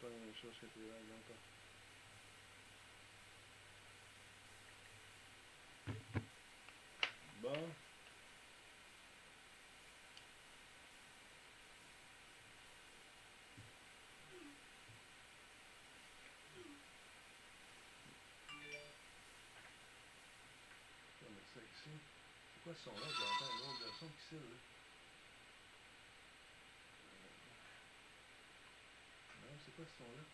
pas la même chose que tes vagues encore. Bon. Mettre ça ici. C'est quoi ce son-là? J'entends un autre son qui là. persona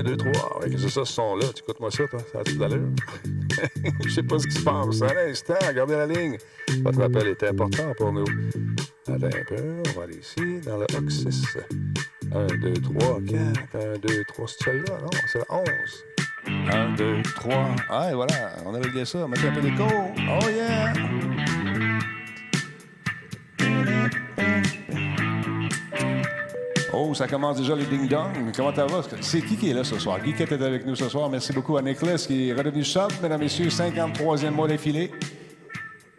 1, 2, 3. Ouais, que c'est ça, ce son-là. Écoute-moi ça, toi. Ça a toute l'allure. Je sais pas ce qui se passe. À l'instant, gardez la ligne. Votre appel est important pour nous. Attends un peu. On va aller ici, dans le OX6. 1, 2, 3, 4. 1, 2, 3. C'est celle-là, non? C'est la 11. 1, 2, 3. Ah, voilà. On avait bien ça. Mettez un peu d'écho. Oh, yeah! Oh, ça commence déjà les ding-dong. Comment ça va? C'est qui qui est là ce soir? Guy qui était avec nous ce soir. Merci beaucoup à Nicholas qui est redevenu sub, mesdames et messieurs, 53e mois d'affilée.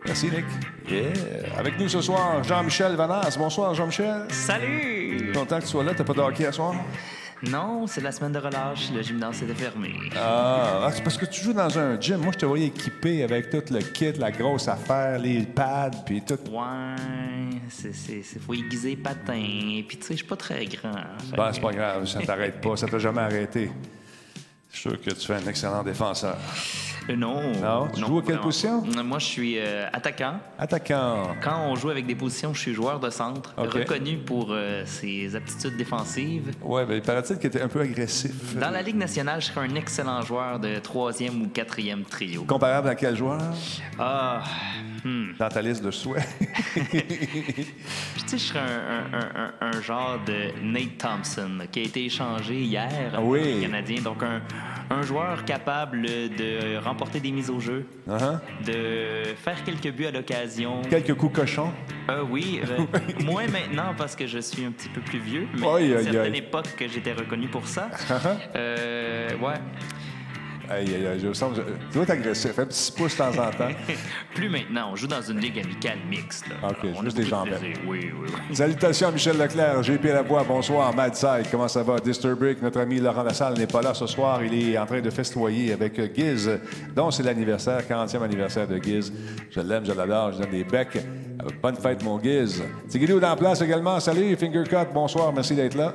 Merci, Nick. Yeah. Avec nous ce soir, Jean-Michel Vanasse. Bonsoir, Jean-Michel. Salut! Content que tu sois là. T'as pas de hockey à soir? Non, c'est la semaine de relâche. Le gymnase était fermé. Ah, ah, c'est parce que tu joues dans un gym. Moi, je te voyais équipé avec tout le kit, la grosse affaire, les pads, puis tout. Ouais, c'est, c'est, c'est- faut aiguiser patin. Puis tu sais, je suis pas très grand. Fait Ben, c'est pas grave, ça t'arrête pas, ça t'a jamais arrêté. Je suis sûr que tu fais un excellent défenseur. Euh, non. Non? Tu joues à quelle position? Moi, je suis euh, attaquant. Attaquant. Quand on joue avec des positions, je suis joueur de centre, reconnu pour euh, ses aptitudes défensives. Ouais, ben, il paraît-il qu'il était un peu agressif. Dans la Ligue nationale, je serais un excellent joueur de troisième ou quatrième trio. Comparable à quel joueur? Ah, hmm. Dans ta liste de souhaits. Tu sais, je serais un, un- un- un- un genre de Nate Thompson qui a été échangé hier Ah oui. par les Canadiens. Donc, un, joueur capable de remporter des mises au jeu, Uh-huh. de faire quelques buts à l'occasion. Quelques coups cochons. Euh, oui, euh, moins maintenant parce que je suis un petit peu plus vieux, mais à une certaine aïe. époque que j'étais reconnu pour ça. Euh, ouais. Aïe, aïe, aïe, je me sens. je- Tu dois être agressif. Un petit pouce de temps en temps. Plus maintenant, on joue dans une ligue amicale mixte. là. OK, on juste des gens. Oui, oui, oui. Salutations à Michel Leclerc, JP Lavoie, bonsoir. Madside, comment ça va? Disturbrick, notre ami Laurent Lassalle n'est pas là ce soir. Il est en train de festoyer avec Giz, dont c'est l'anniversaire, 40e anniversaire de Giz. Je l'aime, je l'adore, je donne des becs. Euh, Bonne fête, mon Giz. Tigidou dans la place également. Salut, Fingercut, bonsoir, merci d'être là.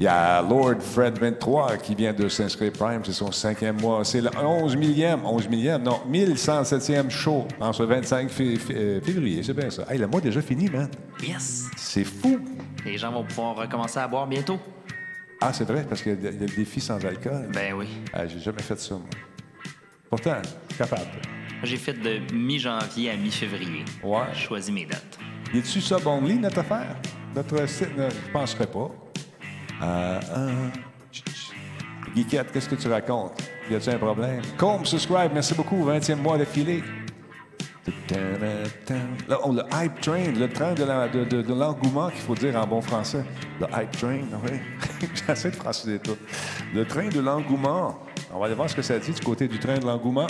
Il y a Lord Fred 23 qui vient de s'inscrire Prime, c'est son cinquième mois. C'est le 11 millième, 11 millième, non, 1107e show en ce 25 fé- fé- euh, février, c'est bien ça. Hey, le mois est déjà fini, man. Yes! C'est fou. Les gens vont pouvoir recommencer à boire bientôt. Ah, c'est vrai, parce qu'il y a le défi sans alcool. Ben oui. Ah, j'ai jamais fait ça, moi. Pourtant, capable. J'ai fait de mi-janvier à mi-février. Ouais. J'ai choisi mes dates. Y a-tu ça only, notre affaire? Notre site? ne- Je penserais pas. Euh, euh. Guiquette, qu'est-ce que tu racontes? Y a-tu un problème? Combe, subscribe, merci beaucoup, 20e mois d'affilée. Là, on, le hype train, le train de l'engouement qu'il faut dire en bon français. Le hype train, oui. J'essaie de franciser tout. Le train de l'engouement. On va aller voir ce que ça dit du côté du train de l'engouement.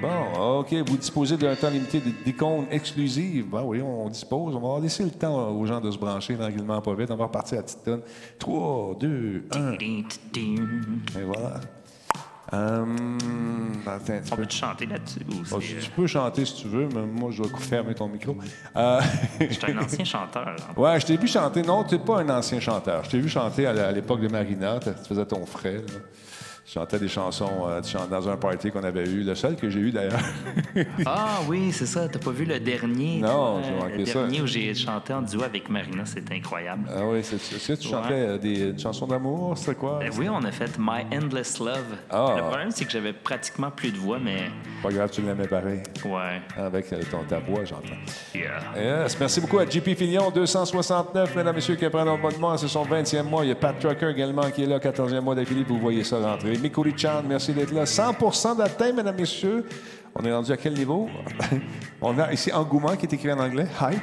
Bon, OK, vous disposez d'un temps limité d'icônes exclusives. Ben oui, on dispose. On va laisser le temps aux gens de se brancher tranquillement, pas vite. On va repartir à petite tonne. 3, 2, 1. Et voilà. Hum, attends petit On peu. peut te chanter là-dessus ou Oh, tu peux chanter si tu veux, mais moi, je vais fermer ton micro. Euh, euh, Je suis un ancien chanteur. hein. ouais, je t'ai vu chanter. Non, tu n'es pas un ancien chanteur. Je t'ai vu chanter à l'époque de Marina. Tu faisais ton frère. là. Chantais des chansons euh, dans un party qu'on avait eu, le seul que j'ai eu d'ailleurs. Ah oui, c'est ça. T'as pas vu le dernier? Non, j'ai manqué Le ça. dernier où j'ai chanté en duo avec Marina, c'était incroyable. ah oui, c'est tu chantais euh, des chansons d'amour, c'est quoi? Ben oui, on a fait My Endless Love. Ah. Le problème, c'est que j'avais pratiquement plus de voix, mais Pas grave, tu l'aimais pareil. ouais. Avec euh, ton ta voix, j'entends. Yeah. Yes, merci beaucoup à JP Filion, 269, mesdames et messieurs, qui apprennent notre mois. C'est son 20e mois. Il y a Pat Trucker également qui est là, 14e mois d'affilée. Vous voyez ça rentrer. Mikuri Chan, merci d'être là. 100% d'atteint, mesdames messieurs. On est rendu à quel niveau? On a ici Engouement qui est écrit en anglais. Hype.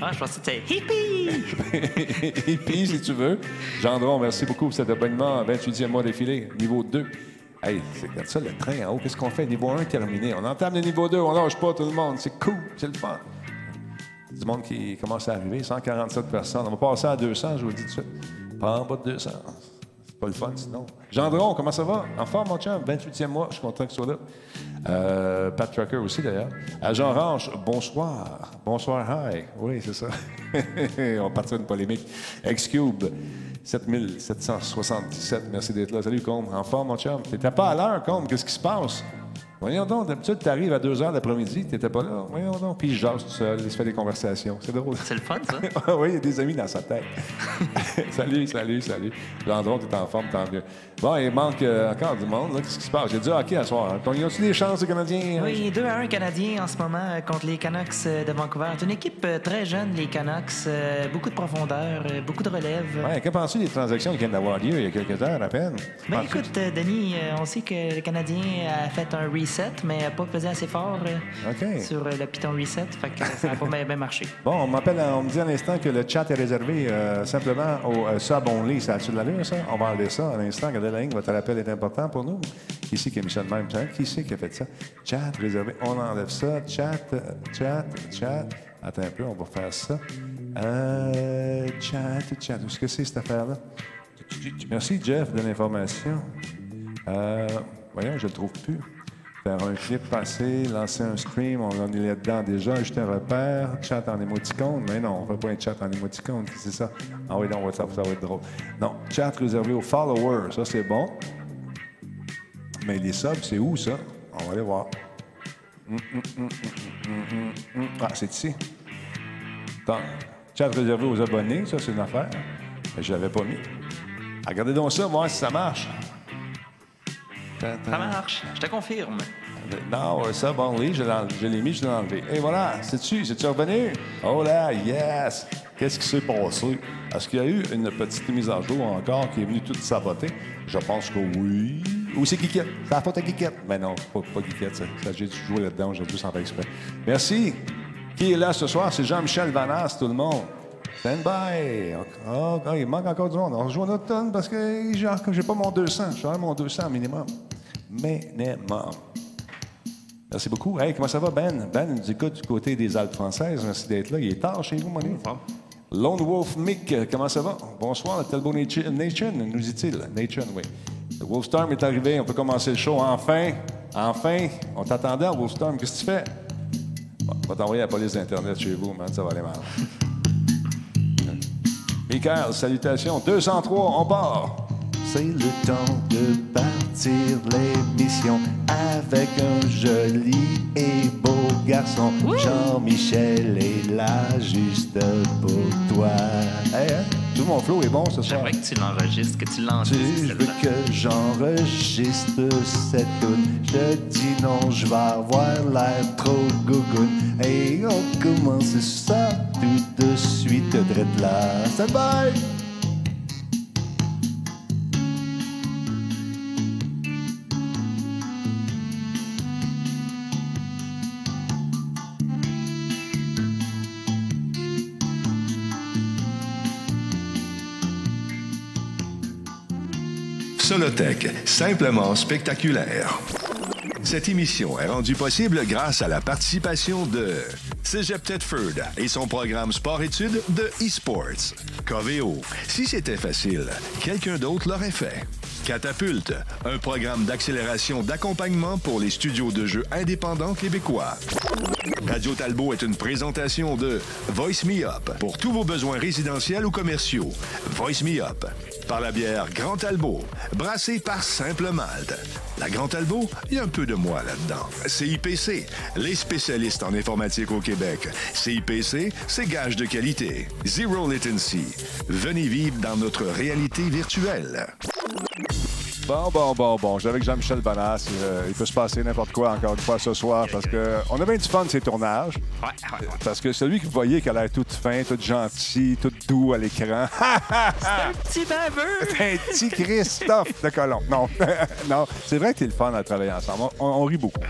Ah, je pensais que c'était hippie! Puis, si tu veux. Gendron, merci beaucoup pour cet abonnement. 28e mois d'affilée, niveau 2. Hey, c'est comme ça le train en haut. Qu'est-ce qu'on fait? Niveau 1 terminé. On entame le niveau 2. On lâche pas tout le monde. C'est cool. C'est le fun. Du monde qui commence à arriver. 147 personnes. On va passer à 200, je vous le dis tout de suite. Pas en bas de 200. Pas le fun, sinon. Gendron, comment ça va? En forme, mon chum? 28e mois. Je suis content que tu sois là. Euh, Pat Trucker aussi, d'ailleurs. Agent Ranch, bonsoir. Bonsoir, hi. Oui, c'est ça. On partira d'une polémique. X-Cube, 7777. Merci d'être là. Salut, Combe. En forme, mon chum? T'étais pas à l'heure, Combe. Qu'est-ce qui se passe? Voyons donc, d'habitude, tu arrives à 2 h l'après-midi, t'étais pas là. Voyons donc. Puis il jase tout seul, il se fait des conversations. C'est drôle. C'est le fun, ça? Ah oui, il y a des amis dans sa tête. salut, salut, salut. Landron, t'es en forme, tant mieux. Bon, il manque euh, encore du monde. là. Qu'est-ce qui se passe? J'ai dit hockey à soir. Hein. Ils ont-tu des chances, les Canadiens? Oui, 2 à 1 Canadien en ce moment euh, contre les Canucks euh, de Vancouver. C'est une équipe euh, très jeune, les Canucks. euh, beaucoup de profondeur, euh, beaucoup de relève. Ouais, que penses-tu des transactions qui viennent d'avoir lieu il y a quelques heures à peine? Ben écoute, euh, Denis, euh, on sait que le Canadien a fait un reset, mais n'a pas pesé assez fort euh, sur euh, le piton reset. Fait que ça n'a pas bien marché. Bon, on m'appelle, on me dit à l'instant que le chat est réservé euh, simplement au euh, sub only. Ça a-tu de l'allure, ça? On va enlever ça à l'instant. Regardez la ligne, votre appel est important pour nous. Qui c'est qui a mis ça de même? Qui c'est qui a fait ça? Chat réservé. On enlève ça. Chat, euh, chat, chat. Attends un peu, on va faire ça. Euh, chat, chat. Où est-ce que c'est cette affaire-là? Merci, Jeff, de l'information. Euh, voyons, je le trouve plus. Faire un clip passé, lancer un stream, on en est là-dedans déjà, ajouter un repère, chat en émoticône. Mais non, on ne fait pas un chat en émoticône, c'est ça? Ah oui, non, WhatsApp, ça va être drôle. Non, chat réservé aux followers, ça c'est bon. Mais les subs, c'est où ça? On va aller voir. Hum, hum, hum. Ah, c'est ici. Attends. Chat réservé aux abonnés, ça c'est une affaire. Je l'avais pas mis. Regardez donc ça, voir si ça marche. Ça marche. Je te confirme. Non, euh, ça, bon, oui, je l'ai je l'ai mis, je l'ai enlevé. Et voilà, c'est-tu, c'est-tu revenu? Oh là, yes! Qu'est-ce qui s'est passé? Est-ce qu'il y a eu une petite mise à jour encore qui est venue toute saboter? Je pense que oui. Ou c'est Guiquette? C'est la faute à Guiquette? Mais non, pas, pas Guiquette, ça. ça j'ai dû jouer là-dedans aujourd'hui sans faire exprès. Merci. Qui est là ce soir? C'est Jean-Michel Vanas, tout le monde. Stand by. Oh, oh, il manque encore du monde. On rejoue notre tonne parce que j'ai j'ai pas mon 200. J'aurais mon 200 minimum. Minimum. Merci beaucoup. Hey, comment ça va, Ben? Ben nous écoute du côté des Alpes françaises. Merci d'être là. Il est tard chez vous, mon ami. Lone Wolf Mick, comment ça va? Bonsoir, la Talbot Nation, Nation, nous dit-il. Nation, oui. Le Wolfstorm est arrivé. On peut commencer le show. Enfin, enfin. On t'attendait, Wolfstorm. Qu'est-ce que tu fais? Bon, on va t'envoyer la police d'Internet chez vous, man. Ça va aller mal. Michael, salutations. 203, on part. C'est le temps de partir l'émission avec un joli et beau garçon. Jean-Michel est là juste pour toi. Hey, hein? Tout mon flow est bon ce soir. J'aimerais que tu l'enregistres, que tu Tu l'enregistres. veux que j'enregistre cette tune Je dis non, je vais avoir l'air trop gougoune Et on commence ça tout de suite, drette là Stand by! Simplement spectaculaire. Cette émission est rendue possible grâce à la participation de Cégep Thetford et son programme sport-études de eSports. Coveo, si c'était facile, quelqu'un d'autre l'aurait fait. Catapulte, un programme d'accélération d'accompagnement pour les studios de jeux indépendants québécois. Radio Talbot est une présentation de Voice Me Up pour tous vos besoins résidentiels ou commerciaux. Voice Me Up par la bière Grand Talbot, brassée par Simple Malte. La Grand Talbot, il y a un peu de moi là-dedans. CIPC, les spécialistes en informatique au Québec. CIPC, c'est gage de qualité. Zero latency. Venez vivre dans notre réalité virtuelle. Bon, bon, bon, bon. J'avais avec Jean-Michel Bonas. Euh, il peut se passer n'importe quoi encore une fois ce soir parce que on a bien du fun ces tournages. Ouais, ouais, ouais. Parce que celui que vous voyez qui a l'air tout fin, tout gentil, tout doux à l'écran. Un petit baveux! un petit Christophe de Colomb. Non, non. C'est vrai que t'es le fun à travailler ensemble. On, on rit beaucoup.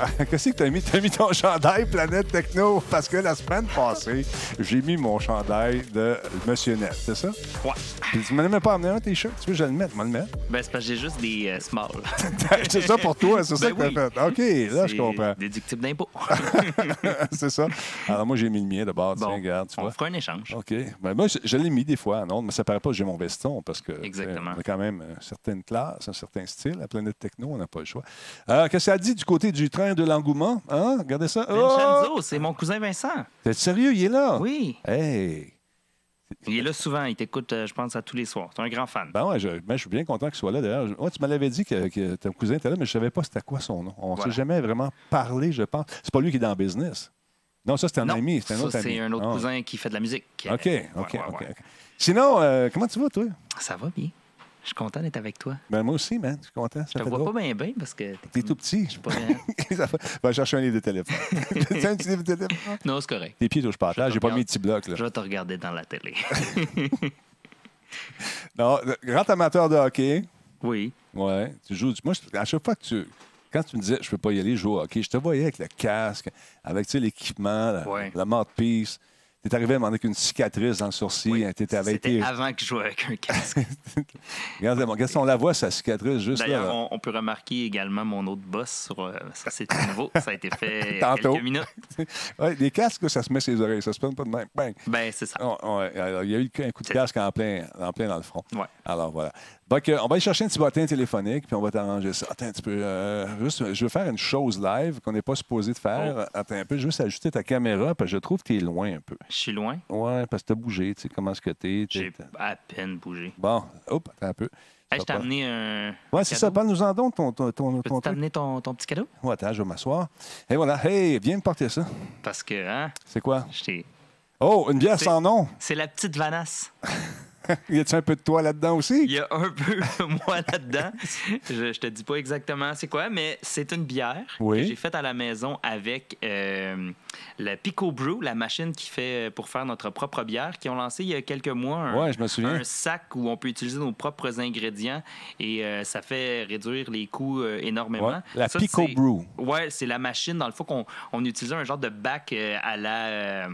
Ah, Qu'est-ce que t'as mis? T'as mis ton chandail Planète Techno? Parce que la semaine passée, j'ai mis mon chandail de Monsieur Net, c'est ça? Ouais. Puis tu m'en as même pas amené un t-shirt. Tu veux que je le mette? Vais le mettre. Ben, c'est parce que j'ai juste des euh, small. c'est ça pour toi, c'est ça Ben que t'as oui. fait. OK, là, je comprends. Déductible d'impôt. c'est ça. Alors moi, j'ai mis le mien d'abord. Tiens, Bon, regarde, tu on vois. fera un échange. OK. Ben, moi, je, je l'ai mis des fois, non, mais ça paraît pas que j'ai mon veston parce que Exactement. on a quand même une certaine classe, un certain style. La planète techno, on n'a pas le choix. Euh, Qu'est-ce que ça dit du côté du train? De l'engouement? Hein? Regardez ça. Oh! C'est mon cousin Vincent. T'es sérieux? Il est là? Oui. Hey! Il est là souvent. Il t'écoute, euh, je pense, à tous les soirs. C'est un grand fan. Ben ouais, je, ben, je suis bien content qu'il soit là. D'ailleurs, ouais, tu me l'avais dit que, que ton cousin était là, mais je savais pas c'était quoi son nom. On Voilà. s'est jamais vraiment parlé, je pense. C'est pas lui qui est dans le business. Non, ça, c'est un non, ami. C'est un ça, autre ami. un autre Ah. cousin qui fait de la musique. OK, OK, Ouais, OK. ouais, OK. ouais. Sinon, euh, comment tu vas, toi? Ça va bien. Je suis content d'être avec toi. Ben moi aussi, man. Je suis content. Ça Je te vois drôle. pas bien bien parce que T'es tout petit. pas bien. Ça fait- Va chercher un livre de téléphone. T'as un petit livre de téléphone? Non, c'est correct. Tes pieds touchent pas à. Je J'ai pas mis de petits blocs. Là. Je vais te regarder dans la télé. Non, grand amateur de hockey. oui. Ouais. Tu joues. Moi, je- à chaque fois que tu. Quand tu me disais je peux pas y aller jouer au hockey, je te voyais avec le casque, avec l'équipement, la, Ouais. la mouthpiece. T'es arrivé à demander qu'une cicatrice dans le sourcil. Avec C'était été. avant que je jouais avec un casque. Regarde, mon on la voit, sa cicatrice juste là. D'ailleurs, on, on peut remarquer également mon autre boss sur. euh, ça, c'est nouveau. Ça a été fait Tantôt. quelques minutes. Ouais, les casques, ça se met ses oreilles. Ça se prend pas de même. Bang. Ben, c'est ça. Alors, il y a eu un coup de casque en plein, en plein dans le front. Ouais. Alors voilà. Euh, on va aller chercher un petit bottin téléphonique, puis on va t'arranger ça. Attends un petit peu. euh, juste, je veux faire une chose live qu'on n'est pas supposé de faire. Attends un peu, juste ajuster ta caméra, parce que je trouve que tu es loin un peu. Je suis loin? Ouais, parce que tu as bougé, tu sais, comment est-ce que tu J'ai es. à peine bougé. Bon, hop, attends un peu. Hey, je t'ai amené un. Ouais, c'est ça. Parle-nous en donc ton, ton, ton, t'amener ton, ton petit cadeau? Ouais, attends, je vais m'asseoir. Et voilà. Hey, viens me porter ça. Parce que, hein, C'est quoi? je t'ai- Oh, une bière sans nom. C'est la petite Vanasse. y a-tu un peu de toi là-dedans aussi? Il y a un peu de moi là-dedans. Je, je te dis pas exactement c'est quoi, mais c'est une bière Oui. que j'ai faite à la maison avec euh, la Pico Brew, la machine qui fait euh, pour faire notre propre bière, qui ont lancé il y a quelques mois un, Ouais, je me souviens. un sac où on peut utiliser nos propres ingrédients et euh, ça fait réduire les coûts euh, énormément. Ouais, la Ça, Pico Brew. Ouais, c'est la machine, dans le fond, qu'on on utilisait un genre de bac à la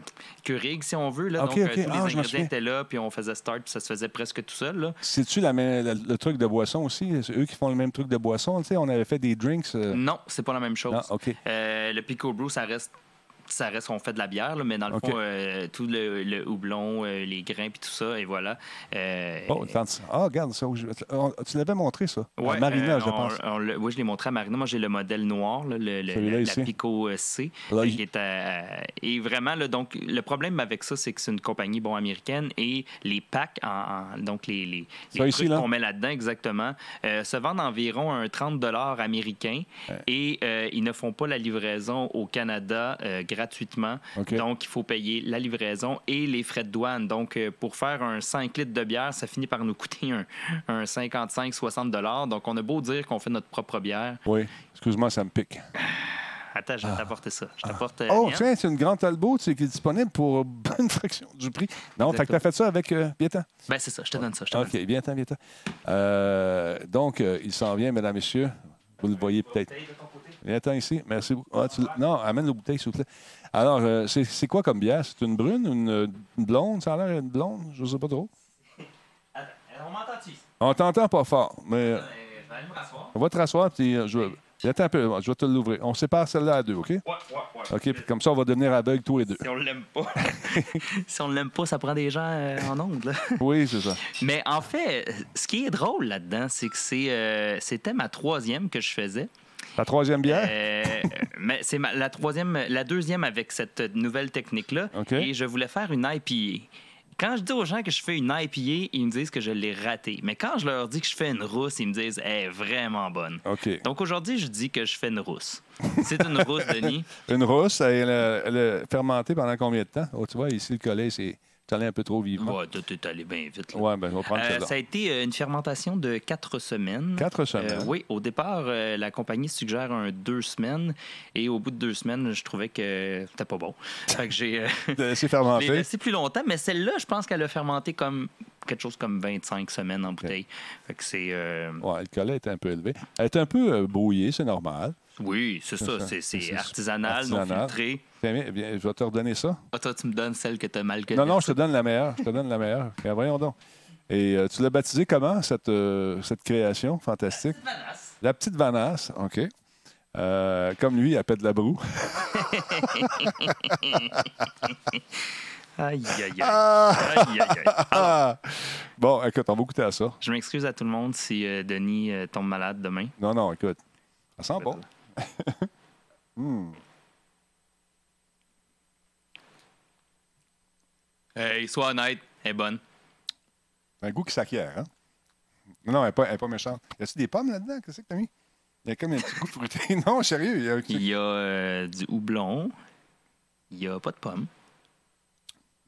Keurig, si on veut. Là. Donc, tous les Ah, ingrédients étaient là, puis on faisait start, puis ça se faisait presque tout seul. C'est-tu le, truc de boisson aussi? C'est eux qui font le même truc de boisson? Tu sais, on avait fait des drinks. euh, Non, c'est pas la même chose. Non, OK. Euh, le Pico Brew, ça reste. Ça reste, on fait de la bière, là, mais dans le OK. fond, euh, tout le, le houblon, euh, les grains, puis tout ça, et voilà. Euh, Oh. Ah, regarde ça. Tu l'avais montré, ça. Ouais, À Marina, euh, je pense. on oui, je l'ai montré à Marina. Moi, j'ai le modèle noir, là, le, le- la, la Pico C. Là, il- qui est à- et vraiment, là, donc, le problème avec ça, c'est que c'est une compagnie bon, américaine et les packs, en, en- donc les, les, les trucs qu'on met là-dedans exactement, se vendent environ un 30 américain et euh, ils ne font pas la livraison au Canada euh, gratuitement. Donc, il faut payer la livraison et les frais de douane. Donc, euh, pour faire un 5 litres de bière, ça finit par nous coûter un, un 55-60 Donc, on a beau dire qu'on fait notre propre bière. Oui. Excuse-moi, ça me pique. Attends, je vais t'apporter ça. Je t'apporte. euh, Oh, tiens, c'est une grande Talbot tu sais, qui est disponible pour une fraction du prix. Non, fait que tu as fait ça avec euh, Viens-t'en. Ben, c'est ça, je te donne ça. Je te donne OK, viens-t'en, viens-t'en. Euh, donc, euh, il s'en vient, mesdames, messieurs. Vous le voyez peut-être. Viens-t'en ici. Merci beaucoup. Ah, tu l- non, amène nos bouteilles, s'il vous plaît. Alors, euh, c'est c'est quoi comme bière? C'est une brune, une, une blonde? Ça a l'air une blonde? Je ne sais pas trop. Attends, on m'entend-tu? On t'entend pas fort, mais euh, Je vais aller me rasseoir. on va te rasseoir, puis euh, je vais- Attends un peu, je vais te l'ouvrir. On sépare celle-là à deux, OK? Ouais, ouais, ouais. OK, puis comme ça, on va devenir aveugle tous les deux. Si on l'aime pas. si on l'aime pas, ça prend des gens euh, en ondes. là. Oui, c'est ça. Mais en fait, ce qui est drôle là-dedans, c'est que c'est, euh, c'était ma troisième que je faisais. La troisième bière? Euh, mais c'est ma- la troisième, la deuxième avec cette nouvelle technique-là. Et je voulais faire une IPA. Quand je dis aux gens que je fais une IPA, ils me disent que je l'ai ratée. Mais quand je leur dis que je fais une rousse, ils me disent elle est vraiment bonne. Donc aujourd'hui, je dis que je fais une rousse. C'est une rousse, Denis. Une rousse, elle, a- elle a fermenté pendant combien de temps? Oh, tu vois, ici, le collet, c'est c'est allé un peu trop vivement. Ouais, t'es allé bien vite. là. Ouais, ben, on va prendre Euh, ça a été euh, une fermentation de quatre semaines. Quatre semaines. Euh, oui, au départ, euh, la compagnie suggère un deux semaines et au bout de deux semaines, je trouvais que c'était pas bon. Fait que j'ai euh, De laisser l'ai fermenter. laissé plus longtemps, mais celle-là, je pense qu'elle a fermenté comme quelque chose comme 25 semaines en bouteille. Fait que c'est. Ouais, le collet est un peu élevé. Elle est un peu brouillée, c'est normal. Oui, c'est ça. ça. C'est, artisanal, non filtré. Bien, bien, je vais te redonner ça. Ah, toi, tu me donnes celle que t'as mal Non, non, je te donne la meilleure. Je te donne la meilleure. Ben, voyons donc. Et euh, tu l'as baptisé comment, cette, euh, cette création fantastique? La petite Vanasse, OK. Euh, comme lui, il appelle de la broue. Aïe, aïe, aïe. Ah! Aïe, aïe, aïe. Ah! Bon, écoute, on va goûter à ça. je m'excuse à tout le monde si euh, Denis euh, tombe malade demain. Non, non, écoute. Ça sent bon. Hmm. Hey, sois honnête, elle est bonne. Un goût qui s'acquiert, hein? Non, elle n'est pas, elle est pas méchante. Y a-tu des pommes là-dedans? Qu'est-ce que t'as mis? Il y a comme un petit goût fruité. non, sérieux. Il y a Il y a euh, du houblon. Il n'y a pas de pommes.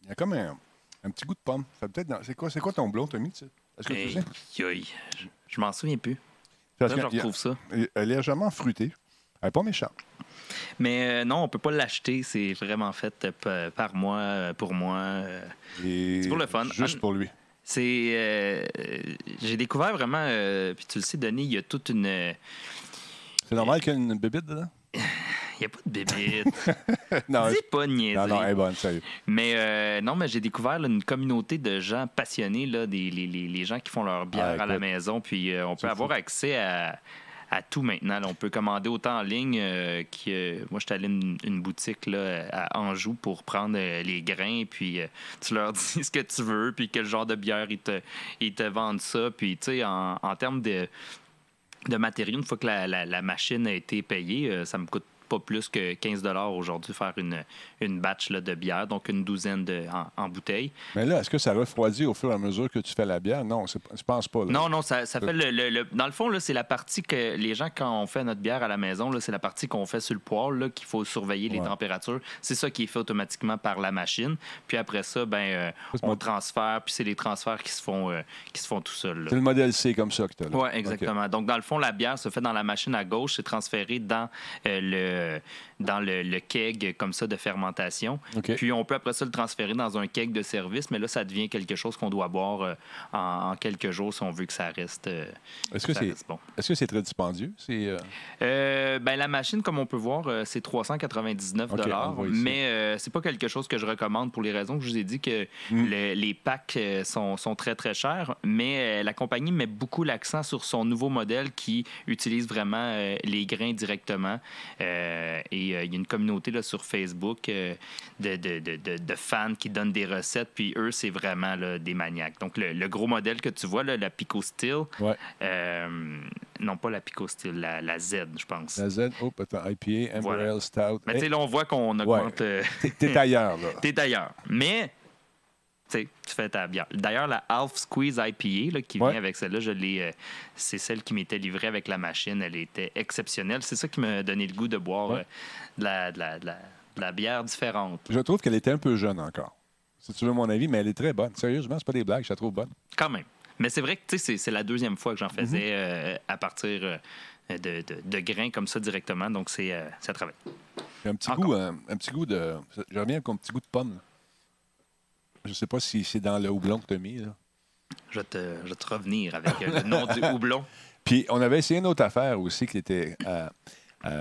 il y a comme un, un petit goût de pomme. Ça peut-être dans- C'est quoi, c'est quoi ton blond, Tommy? tu sais? Est-ce que tu Aïe, sais? aïe. Je, je m'en souviens plus. Parce Là, je retrouve ça. légèrement fruitée. Elle n'est pas méchante. Mais euh, non, on peut pas l'acheter. C'est vraiment fait euh, par moi, euh, pour moi. C'est pour le fun. Juste pour lui. C'est. J'ai découvert vraiment. puis tu le sais, Denis, il y a toute une. C'est normal qu'il y ait une bébite dedans? Il n'y a pas de bébite. non, Dis pas niaiser. non, non, elle est bonne, sérieux. Mais euh, non, mais j'ai découvert là, une communauté de gens passionnés, là, des, les, les- gens qui font leur bière Ah, à la maison. Puis euh, on peut avoir fou. accès à, à tout maintenant. On peut commander autant en ligne. euh, qui, euh, moi, j'étais allé une, une boutique là, à Anjou pour prendre euh, les grains. Puis euh, tu leur dis ce que tu veux, puis quel genre de bière ils te, vendent ça. Puis tu sais, en, termes de, matériaux, une fois que la, la- machine a été payée, ça me coûte pas plus que 15 aujourd'hui faire une, une batch là, de bière, donc une douzaine de, en, en bouteille. Mais là, est-ce que ça refroidit au fur et à mesure que tu fais la bière? Non, je pense pas. là. Non, non, ça, ça fait le, le- le- Dans le fond, c'est la partie que les gens, quand on fait notre bière à la maison, c'est la partie qu'on fait sur le poêle, qu'il faut surveiller les Ouais. températures. C'est ça qui est fait automatiquement par la machine. Puis après ça, ben, euh, on mon- transfère, puis c'est les transferts qui se font, euh, qui se font tout seuls. C'est le modèle C comme ça que tu as. Oui, exactement. Donc, dans le fond, la bière se fait dans la machine à gauche, c'est transféré dans euh, le Yeah. Dans le, le keg comme ça de fermentation. Puis on peut après ça le transférer dans un keg de service, mais là, ça devient quelque chose qu'on doit boire euh, en, en quelques jours si on veut que ça reste, euh, Est-ce que c'est bon. est-ce que c'est très dispendieux? C'est, euh, ben, la machine, comme on peut voir, c'est 399 OK, on voit ici. mais c'est pas quelque chose que je recommande pour les raisons que je vous ai dit que Mm. le- les packs sont, sont très très chers, mais la compagnie met beaucoup l'accent sur son nouveau modèle qui utilise vraiment les grains directement. Et y a une communauté là, sur Facebook euh, de, de- de- de- fans qui donnent des recettes, puis eux, c'est vraiment là, des maniaques. Donc le, le gros modèle que tu vois, là, la Pico Steel, ouais. euh, non pas la Pico Steel, la, la Z, je pense. La Z, oh, attends, IPA, Amber Voilà. Stout. Mais tu sais, là, on voit qu'on augmente. euh, T'es- ailleurs, là. T'es d'ailleurs. Mais, tu fais ta bière. D'ailleurs, la Half Squeeze IPA là, qui Ouais. vient avec celle-là, je l'ai. euh, c'est celle qui m'était livrée avec la machine. Elle était exceptionnelle. C'est ça qui m'a donné le goût de boire Ouais. euh, de, la, de, la, de, la, de la bière différente. Je trouve qu'elle était un peu jeune encore. Si tu veux mon avis, mais elle est très bonne. Sérieusement, c'est pas des blagues, je la trouve bonne. Quand même. Mais c'est vrai que c'est- c'est la deuxième fois que j'en faisais Mhm. euh, à partir de, grains comme ça directement. Donc, c'est ça travaille. Un petit Encore. goût, un, un petit goût de. Je reviens avec un petit goût de pomme. là. Je sais pas si c'est dans le houblon que tu as mis. Là. Je vais te, je te revenir avec euh, le nom du houblon. Puis on avait essayé une autre affaire aussi qui était. à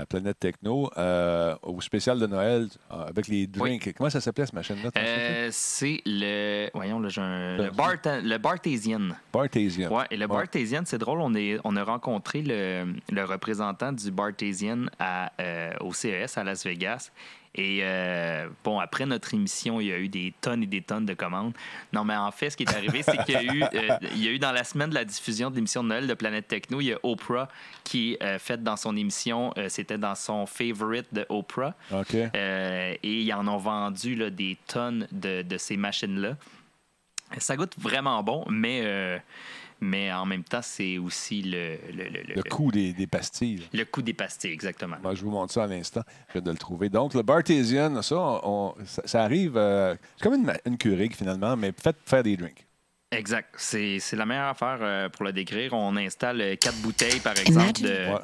Planète Techno, euh, au spécial de Noël, euh, avec les drinks. Comment ça s'appelait, ce machine-là? Euh, c'est le. Voyons, là, j'ai un- le, le Bartesian. Bartesian. Ouais, et le. Bartesian, c'est drôle, on, est, on a rencontré le, le représentant du Bartesian à, euh, au CES à Las Vegas. Et euh, bon, après notre émission, il y a eu des tonnes et des tonnes de commandes. Non, mais en fait, ce qui est arrivé, c'est qu'il y a eu, euh, il y a eu dans la semaine de la diffusion de l'émission de Noël de Planète Techno, il y a Oprah qui a fait dans son émission, euh, c'était dans son favorite de Oprah. OK. Euh, et ils en ont vendu là, des tonnes de, de ces machines-là. Ça goûte vraiment bon, mais, euh, mais en même temps, c'est aussi le, le, le, le- Le coût des, des pastilles. le coût des pastilles, exactement. Moi, je vous montre ça à l'instant. Je viens de le trouver. Donc, le Bartesian, ça, on- ça, ça arrive. euh, c'est comme une, une Keurig, finalement, mais faites faire des drinks. Exact. C'est c'est la meilleure affaire euh, pour le décrire. On installe euh, quatre bouteilles, par exemple, de, Ouais.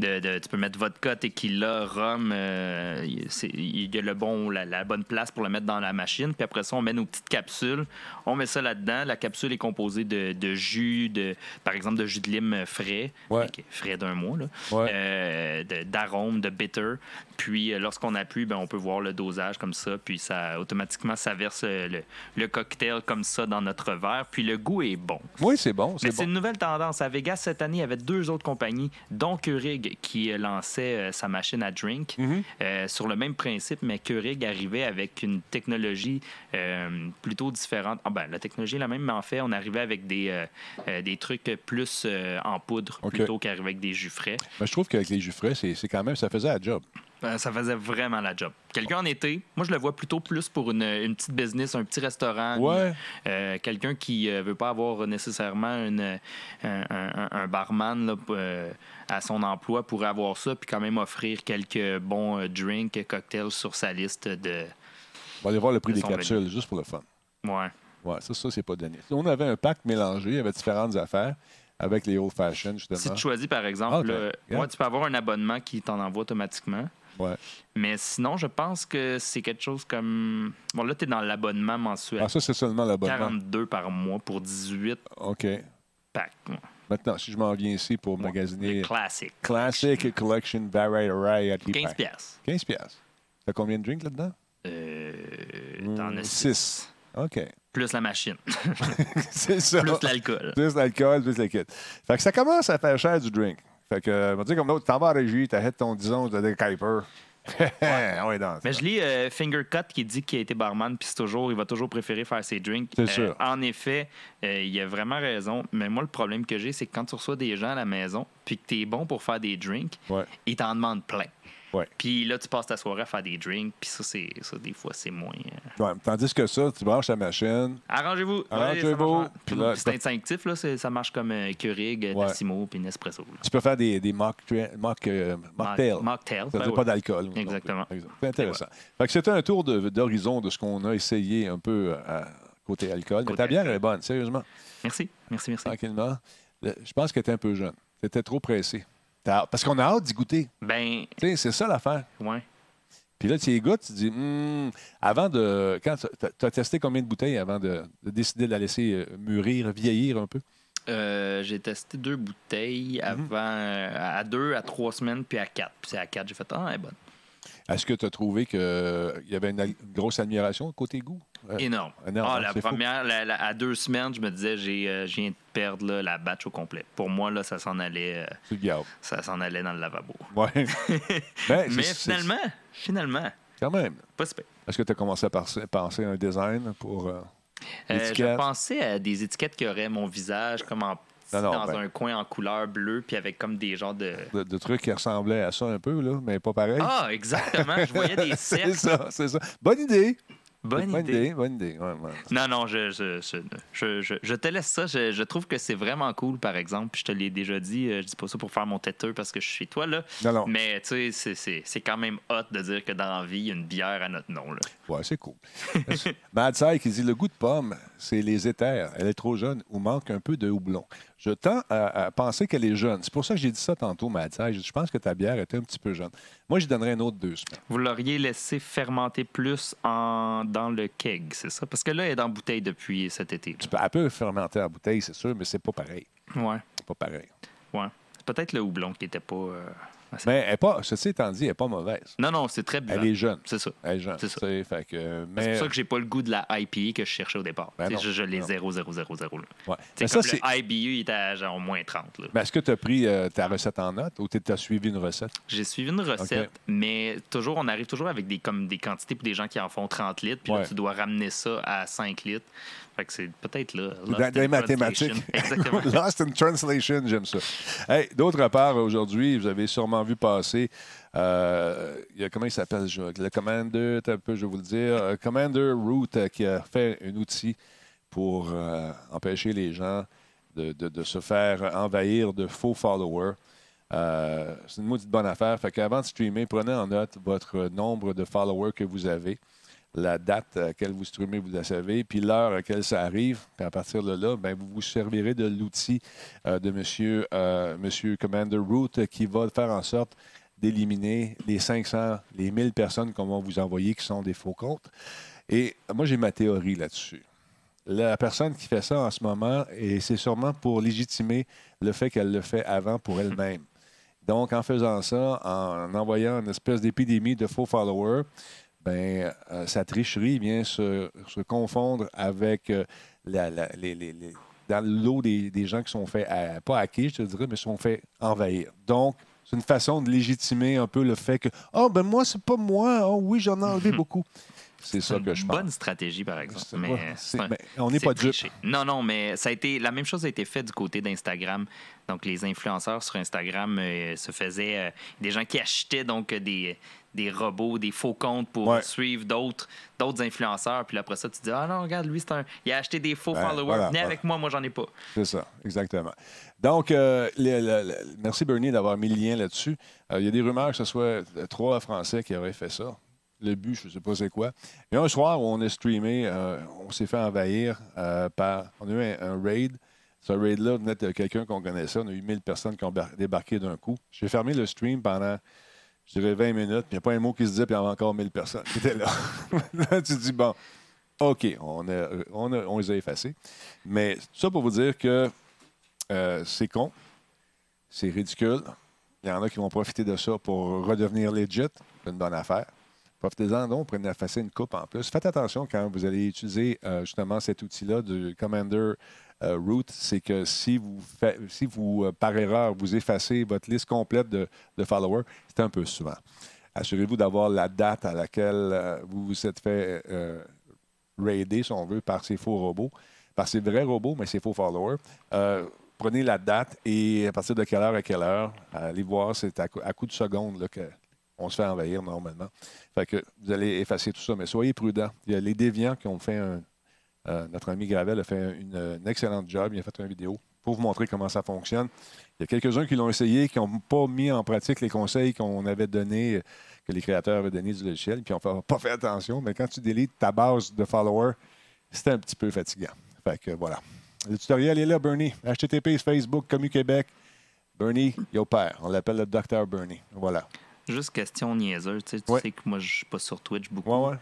de- de- tu peux mettre vodka, tequila, rhum. euh, il y a le bon, la, la bonne place pour le mettre dans la machine. Puis après ça, on met nos petites capsules. On met ça là-dedans. La capsule est composée de, de jus, de, par exemple, de jus de lime frais, Ouais. Frais d'un mois, là. Ouais. Euh, de- d'arômes, de bitter. Puis euh, lorsqu'on appuie, ben, on peut voir le dosage comme ça. Puis ça automatiquement, ça verse le, le cocktail comme ça dans notre verre. Puis le goût est bon. Oui, c'est bon. Mais C'est bon. une nouvelle tendance. À Vegas, cette année, il y avait deux autres compagnies, dont Keurig, qui euh, lançait euh, sa machine à drink Mhm. euh, sur le même principe, mais Keurig arrivait avec une technologie euh, plutôt différente. Ah ben, la technologie est la même, mais en fait, on arrivait avec des, des trucs plus en poudre plutôt qu'arriver avec des jus frais. Mais je trouve qu'avec les jus frais, c'est c'est quand même, ça faisait la job. Euh, Ça faisait vraiment la job. Quelqu'un en été, moi je le vois plutôt plus pour une, une petite business, un petit restaurant. Ouais. Euh, Quelqu'un qui ne veut pas avoir nécessairement une- un, un- un barman là, euh, à son emploi pourrait avoir ça puis quand même offrir quelques bons euh, drinks, cocktails sur sa liste de. On va aller voir le prix De des capsules, juste pour le fun. Ouais. Ouais, ça, ça c'est pas donné. On avait un pack mélangé, il y avait différentes affaires avec les old fashioned, Si justement. tu choisis par exemple, Ah, Yeah. ouais, tu peux avoir un abonnement qui t'en envoie automatiquement. Ouais. Mais sinon, je pense que c'est quelque chose comme. Bon, là, tu es dans l'abonnement mensuel. Ah, ça, c'est seulement l'abonnement. 42 par mois pour 18 OK. packs. Ouais. Maintenant, si je m'en viens ici pour Le magasiner classique. Classic Collection Variety 15 Pack. piastres. 15 piastres. T'as combien de drinks là-dedans? Euh, Hmm, T'en as six. 6. OK. Plus la machine. c'est ça. Plus l'alcool. Plus d'alcool, plus le kit. Fait que ça commence à faire cher du drink. Fait que, euh, on va dire comme l'autre, t'en vas à régie, t'achètes ton, disons, de Kuiper. On est dans Mais ça. je lis euh, Fingercut qui dit qu'il a été barman, puis c'est toujours, il va toujours préférer faire ses drinks. C'est Euh, sûr. En effet, euh, il a vraiment raison. Mais moi, le problème que j'ai, c'est que quand tu reçois des gens à la maison, puis que tu es bon pour faire des drinks, Ouais. ils t'en demandent plein. Ouais. Puis là, tu passes ta soirée à faire des drinks, puis ça, c'est, ça des fois, c'est moins. euh, Ouais, Tandis que ça, tu branches la machine. Arrangez-vous. Arrangez-vous. C'est instinctif, là. ça marche comme euh, Keurig, Ouais. Tassimo, puis Nespresso. là. Tu peux faire des, des mock, mock, euh, mocktails. Mocktail. Ça ben pas d'alcool. Exactement. Exact. C'est intéressant. Fait que c'était un tour d'horizon de, ce qu'on a essayé un peu euh, à côté alcool. Mais Côté ta bière est bonne, sérieusement. Merci, merci, merci. Tranquillement. Le- Je pense que tu un peu jeune. Tu étais trop pressé. Parce qu'on a hâte d'y goûter. Ben, c'est ça l'affaire. ouais. Puis là, tu y goûtes, tu dis, Hmm, avant de. Quand tu as testé combien de bouteilles avant de, de décider de la laisser euh, mûrir, vieillir un peu? Euh, j'ai testé deux bouteilles Mhm. avant, euh, à deux, à trois semaines, puis à quatre. Puis c'est à quatre, j'ai fait, ah, elle est bonne. Est-ce que tu as trouvé qu'il y avait une, grosse amélioration côté goût? Euh, Énorme. énorme, Ah, hein, la première, la- la- à deux semaines, je me disais, j'ai, euh, je viens de perdre là, la batch au complet. Pour moi, là, ça s'en allait, euh, ça s'en allait dans le lavabo. Ouais. Ben, Mais finalement, finalement, Quand même. pas si pire. Est-ce que tu as commencé à penser, à un design pour. euh, Euh, je pensais à des étiquettes qui auraient mon visage comme en Non, non, dans ben- un coin en couleur bleue, puis avec comme des genres de. de, de trucs qui ressemblaient à ça un peu, là, mais pas pareil? Ah, exactement. Je voyais des c'est cercles. ça, c'est ça. Bonne idée. Bonne, bonne idée. idée. Bonne idée. Ouais, ouais. Non, non, je, je, je, je, te laisse ça. Je, je trouve que c'est vraiment cool, par exemple. Puis je te l'ai déjà dit, euh, je dis pas ça pour faire mon têteux parce que je suis chez toi, là. Non, non. Mais tu sais, c'est- c'est c'est quand même hot de dire que dans la vie, il y a une bière à notre nom. Là. Ouais, c'est cool. Mad qui dit le goût de pomme, c'est les éthers. Elle est trop jeune ou manque un peu de houblon. Je tends à, à penser qu'elle est jeune. C'est pour ça que j'ai dit ça tantôt, Side. Je pense que ta bière était un petit peu jeune. Moi, je donnerais un autre deux semaines. Vous l'auriez laissé fermenter plus en, dans le keg, c'est ça? Parce que là, elle est dans bouteille depuis cet été. Tu peux, elle peut fermenter à bouteille, c'est sûr, mais c'est pas pareil. Ouais, C'est pas pareil. ouais. C'est peut-être le houblon qui était pas. euh, Mais elle est pas, ceci étant dit, elle n'est pas mauvaise. Non, non, c'est très buvable. Elle est jeune. C'est ça. Elle est jeune. C'est ça. Fait que, C'est pour ça que j'ai pas le goût de la IPA que je cherchais au départ. Ben non, je, je l'ai non. 0, 0, 0, 0. Là. ouais. C'est Mais comme ça, le IBU, il était à genre moins 30. Là. Mais est-ce que tu as pris euh, ta recette en note ou tu as suivi une recette? J'ai suivi une recette, mais toujours, on arrive toujours avec des, comme des quantités pour des gens qui en font 30 litres, puis Ouais. là, tu dois ramener ça à 5 litres. Fait que c'est peut-être là. Dans, les mathématiques. Exactement. Lost in translation, j'aime ça. Hey, D'autre part, aujourd'hui, vous avez sûrement vu passer, euh, il y a, comment il s'appelle, le Commander, un peu, je vais vous le dire, euh, Commander Root euh, qui a fait un outil pour euh, empêcher les gens de, de- de se faire envahir de faux followers. Euh, c'est une maudite bonne affaire. Fait qu'avant de streamer, prenez en note votre nombre de followers que vous avez la date à laquelle vous streamez, vous la savez, puis l'heure à laquelle ça arrive. Puis à partir de là, ben, vous vous servirez de l'outil euh, de monsieur, euh, monsieur Commander Root qui va faire en sorte d'éliminer les 500, les 1000 personnes qu'on va vous envoyer qui sont des faux comptes. Et moi, j'ai ma théorie là-dessus. La personne qui fait ça en ce moment, et c'est sûrement pour légitimer le fait qu'elle le fait avant pour elle-même. Donc, en faisant ça, en envoyant une espèce d'épidémie de faux followers, ben, euh, sa tricherie vient se, se confondre avec euh, la- la- les, les- les- dans l'eau des, des gens qui sont faits, à- pas hacker, je te dirais, mais sont faits envahir. Donc, c'est une façon de légitimer un peu le fait que, oh, ben moi, c'est pas moi, oh oui, j'en ai enlevé beaucoup. C'est ça que je pense. bonne stratégie, par exemple. Mais un- on n'est pas dupe. Non, non, mais ça a été la même chose a été fait du côté d'Instagram. Donc, les influenceurs sur Instagram euh, se faisaient euh, des gens qui achetaient donc des, des robots, des faux comptes pour Ouais. suivre d'autres d'autres influenceurs. Puis après ça, tu dis ah non, regarde, lui, c'est un, il a acheté des faux Ben, followers. voilà, Venez voilà. avec moi, moi, j'en ai pas. C'est ça, exactement. Donc, euh, le- le- le- merci Bernie d'avoir mis le lien là-dessus. Euh, Il y a des rumeurs que ce soit euh, trois Français qui auraient fait ça. Le but, je ne sais pas c'est quoi. Et un soir où on a streamé, euh, on s'est fait envahir par. On a eu un, un raid. Ce raid-là venait de quelqu'un qu'on connaissait. On a eu 1000 personnes qui ont bar- débarqué d'un coup. J'ai fermé le stream pendant, je dirais, 20 minutes. Puis il n'y a pas un mot qui se disait, puis il y avait encore 1000 personnes qui étaient là. là, tu te dis, bon, OK, on, a- on, a- on les a effacés. Mais ça pour vous dire que euh, c'est con, c'est ridicule. Il y en a qui vont profiter de ça pour redevenir legit. C'est une bonne affaire. Profitez-en donc, prenez effacer une coupe en plus. Faites attention quand vous allez utiliser euh, justement cet outil-là du Commander euh, Root, c'est que si vous, si vous euh, par erreur, vous effacez votre liste complète de, followers, c'est un peu souvent. Assurez-vous d'avoir la date à laquelle euh, vous vous êtes fait euh, raider, si on veut, par ces faux robots, par ces vrais robots, mais ces faux followers. Prenez la date et à partir de quelle heure à quelle heure, allez voir, c'est à, cou- à coup de seconde là, qu'on se fait envahir normalement. Fait que vous allez effacer tout ça, mais soyez prudents. Il y a les déviants qui ont fait un. Euh, notre ami Gravel a fait une, une excellente job. Il a fait une vidéo pour vous montrer comment ça fonctionne. Il y a quelques-uns qui l'ont essayé, qui n'ont pas mis en pratique les conseils qu'on avait donnés, que les créateurs avaient donnés du logiciel, puis qui n'ont pas fait attention. Mais quand tu délites ta base de followers, c'est un petit peu fatigant. Fait que voilà. Le tutoriel est là, Bernie. HTTP, Facebook, Commu Québec. Bernie, yo père. On l'appelle le docteur Bernie. Voilà. Juste question niaiseuse. Tu sais, tu Ouais. sais que moi, je suis pas sur Twitch beaucoup. Ouais, ouais.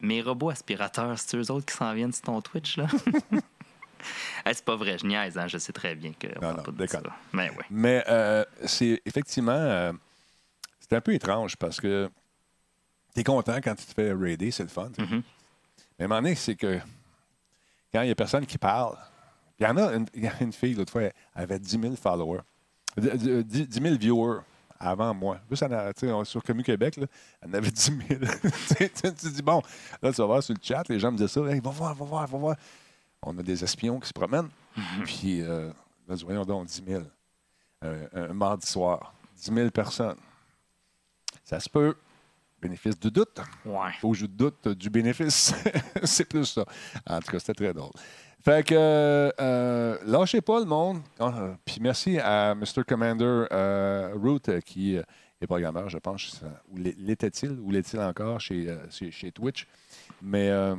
Mes robots aspirateurs, c'est eux autres qui s'en viennent sur ton Twitch, là? Hey, c'est pas vrai, je niaise, hein? je sais très bien que. on Non, non, pas de ça. Mais ouais. Mais euh, c'est effectivement, euh, c'est un peu étrange parce que tu es content quand tu te fais raider, c'est le fun. Mhm. Mais à un moment donné, c'est que quand il n'y a personne qui parle, il y en a une, y a une fille, l'autre fois, elle avait 10 000 followers, Euh, euh, 10 10 000 viewers avant moi. Juste en sur Commu Québec, là, elle en avait 10 000. tu te dis, bon, là, tu vas voir sur le chat, les gens me disent ça, hey, va voir, va voir, va voir. On a des espions qui se promènent. Puis, euh, là, dis, voyons donc, 10 000. Euh, un mardi soir, 10 000 personnes. Ça se peut. Bénéfice du doute. Ouais. Faut que je doute du bénéfice. c'est plus ça. En tout cas, c'était très drôle. Fait que, euh, lâchez pas le monde. Ah, Puis merci à Mr. Commander euh, Root, euh, qui est programmeur, je pense. Ou l'était-il, ou l'est-il encore chez, chez, chez Twitch? Mais euh,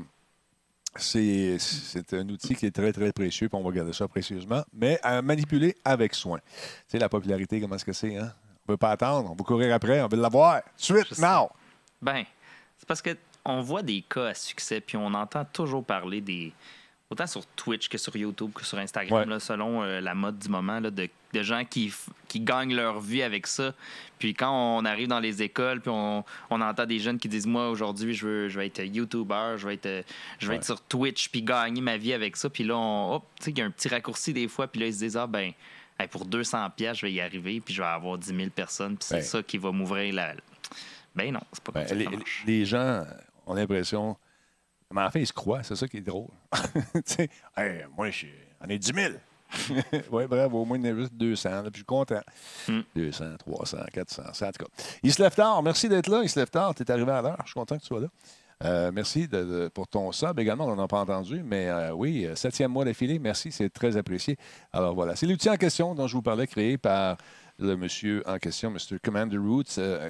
c'est un outil qui est très, très précieux, puis on va garder ça précieusement, mais à manipuler avec soin. Tu sais, la popularité, comment est-ce que c'est, hein? On ne veut pas attendre, on veut courir après, on veut l'avoir. Suite, now! Ben, c'est parce que on voit des cas à succès, puis on entend toujours parler des, autant sur Twitch que sur YouTube que sur Instagram, Ouais. là, selon euh, la mode du moment, là, de, de gens qui, qui gagnent leur vie avec ça. Puis quand on arrive dans les écoles, puis on, on entend des jeunes qui disent Moi, aujourd'hui, je veux, je vais être YouTuber, je vais être, je vais Ouais. être sur Twitch, puis gagner ma vie avec ça. Puis là, on, il y a un petit raccourci des fois, puis là, ils se disent Ah, ben, hey, pour 200$, piastres, je vais y arriver, puis je vais avoir 10 000 personnes, puis c'est ça qui va m'ouvrir la. Ben non, c'est pas comme Ben, ça que les gens ont l'impression. Mais en fait, ils se croient, c'est ça qui est drôle. tu sais, Hey, moi, je on est 10 000. oui, bref, au moins, il y en a juste 200, là, puis je suis content. Mm. 200, 300, 400, ça, en tout cas. Il se lève tard. Merci d'être là. Il se lève tard. Tu es arrivé à l'heure. Je suis content que tu sois là. Euh, merci de- de- pour ton sub également. On n'en a pas entendu, mais euh, oui, euh, septième mois d'affilée. Merci, c'est très apprécié. Alors voilà, c'est l'outil en question dont je vous parlais, créé par le monsieur en question, Mr. Commander Roots. Euh,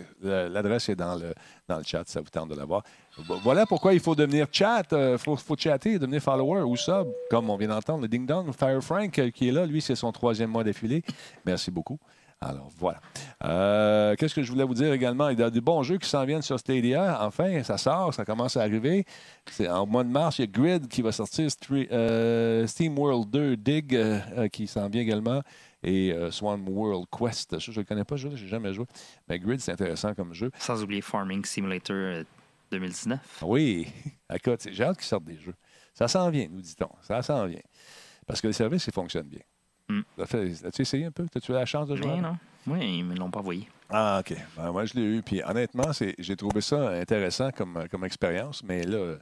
L'adresse est dans le, dans le chat, ça vous tente de l'avoir. Vo- Voilà pourquoi il faut devenir chat, il faut, faut chatter, devenir follower ou sub, comme on vient d'entendre, le Ding Dong, Fire Frank euh, qui est là, lui, c'est son troisième mois d'affilée. Merci beaucoup. Alors, voilà. Euh, Qu'est-ce que je voulais vous dire également? Il y a des bons jeux qui s'en viennent sur Stadia. Enfin, ça sort, ça commence à arriver. En mois de mars, il y a Grid qui va sortir, euh, Steam World 2 Dig euh, euh, qui s'en vient également, et euh, Swan World Quest. Ça, je ne le connais pas, je n'ai jamais joué. Mais Grid, c'est intéressant comme jeu. Sans oublier Farming Simulator euh, 2019. Oui, écoute, j'ai hâte qu'ils sortent des jeux. Ça s'en vient, nous dit-on. Ça s'en vient. Parce que le service, il fonctionne bien. Mm. As-tu essayé un peu? As-tu eu la chance de jouer? Mais non. Oui, ils me l'ont pas envoyé. Ah, OK. Ben, moi, je l'ai eu. Puis honnêtement, j'ai trouvé ça intéressant comme, comme expérience, mais là, à un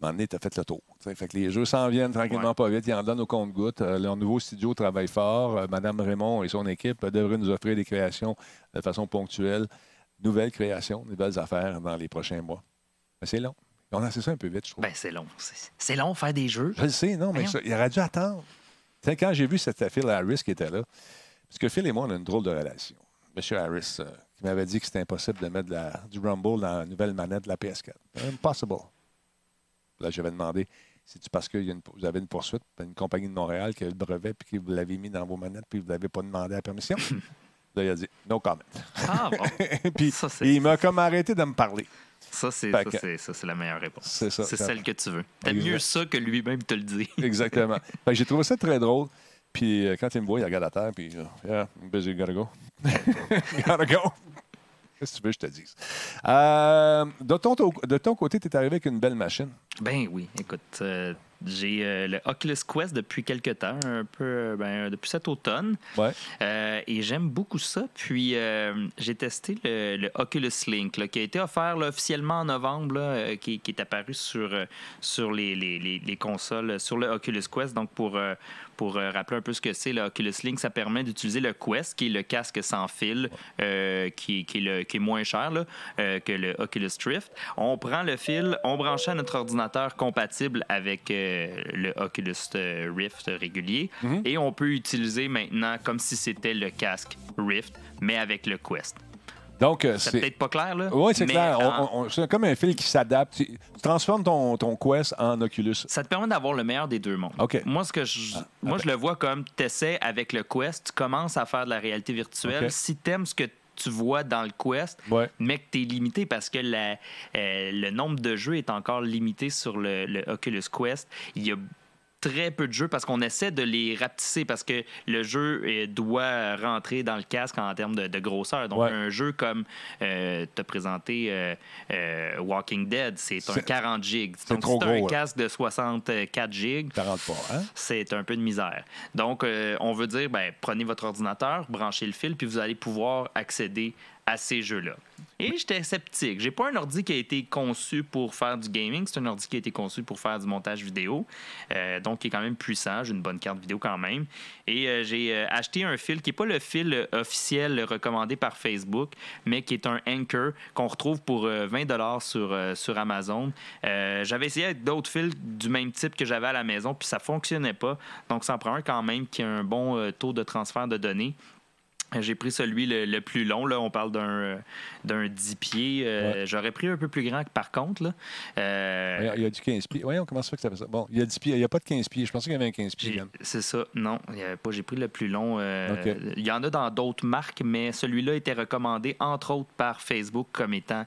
moment donné, tu as fait le tour. Fait que les jeux s'en viennent tranquillement Ouais. pas vite. Ils en donnent au compte-gouttes. Euh, leur nouveau studio travaille fort. Euh, Madame Raymond et son équipe euh, devraient nous offrir des créations de façon ponctuelle. Nouvelles créations, nouvelles affaires dans les prochains mois. C'est long. On a c'est ça un peu vite, je trouve. Ben, c'est long. C'est long faire des jeux. Je le sais, non, mais Voyons. ça, il aurait dû attendre. Tu sais, quand j'ai vu cette Phil Harris qui était là, parce que Phil et moi, on a une drôle de relation. Monsieur Harris, euh, qui m'avait dit que c'était impossible de mettre de la- du Rumble dans la nouvelle manette de la PS4. Impossible. Là, j'avais demandé, c'est-tu parce que vous avez une poursuite, une compagnie de Montréal qui a le brevet, puis que vous l'avez mis dans vos manettes, puis vous n'avez pas demandé la permission? là, il a dit, no comment. Ah bon. puis Ça, il m'a comme arrêté de me parler. Ça, c'est la meilleure réponse. C'est celle que tu veux. T'aimes mieux ça que lui-même te le dit. Exactement. J'ai trouvé ça très drôle. Puis euh, quand il me voit, il regarde à terre, puis euh, yeah, busy, gotta go. gotta go. Qu'est-ce que tu veux que je te dise? Euh, de, ton, de ton côté, tu es arrivé avec une belle machine. Ben oui, écoute, euh, j'ai euh, le Oculus Quest depuis quelques temps, un peu, euh, ben, depuis cet automne. Ouais. Euh, et j'aime beaucoup ça. Puis euh, j'ai testé le, le Oculus Link, là, qui a été offert là, officiellement en novembre, là, euh, qui, qui est apparu sur, euh, sur les, les- les- les consoles, euh, sur le Oculus Quest. Donc pour, euh, pour euh, rappeler un peu ce que c'est, le Oculus Link, ça permet d'utiliser le Quest, qui est le casque sans fil, euh, qui, qui est le- qui est moins cher là, euh, que le Oculus Rift. On prend le fil, on branche à notre ordinateur compatible avec le Oculus Rift régulier et on peut utiliser maintenant comme si c'était le casque Rift, mais avec le Quest. Donc, euh, C'est peut-être pas clair, là? Oui, c'est clair. En- c'est comme un fil qui s'adapte. Tu, transformes ton, ton Quest en Oculus. Ça te permet d'avoir le meilleur des deux mondes. OK. Moi, ce que je, moi, je le vois comme tu essaies avec le Quest, tu commences à faire de la réalité virtuelle. Si tu aimes ce que tu vois dans le Quest, Ouais. mais que tu es limité parce que la- euh, le nombre de jeux est encore limité sur le, le Oculus Quest, il y a très peu de jeux parce qu'on essaie de les rapetisser parce que le jeu euh, doit rentrer dans le casque en termes de, de grosseur. Donc, Ouais. un jeu comme euh, tu as présenté euh, euh, Walking Dead, c'est un C'est- 40 gigs. Donc, si tu un là. casque de 64 gigs, hein? c'est un peu de misère. Donc, on veut dire, ben, prenez votre ordinateur, branchez le fil, puis vous allez pouvoir accéder à ces jeux-là. Et j'étais sceptique. J'ai pas un ordi qui a été conçu pour faire du gaming, c'est un ordi qui a été conçu pour faire du montage vidéo, euh, donc qui est quand même puissant. J'ai une bonne carte vidéo quand même. Et euh, j'ai euh, acheté un fil qui n'est pas le fil officiel recommandé par Facebook, mais qui est un Anchor qu'on retrouve pour euh, 20 sur, euh, sur Amazon. J'avais essayé avec d'autres fils du même type que j'avais à la maison, puis ça fonctionnait pas. Donc, ça en prend un quand même qui a un bon taux de transfert de données. J'ai pris celui le, le plus long. Là. On parle d'un euh, d'un 10 pieds. Euh, Ouais. J'aurais pris un peu plus grand, par contre. Là. Euh, Il y a- du 15 pieds. Voyons comment ça fait que ça fait ça. Bon, il y a 10 pieds. Il n'y a pas de 15 pieds. Je pensais qu'il y avait un 15 pieds. C'est ça. Non, il y avait pas. J'ai pris le plus long. euh. Il y en a dans d'autres marques, mais celui-là était recommandé, entre autres, par Facebook comme étant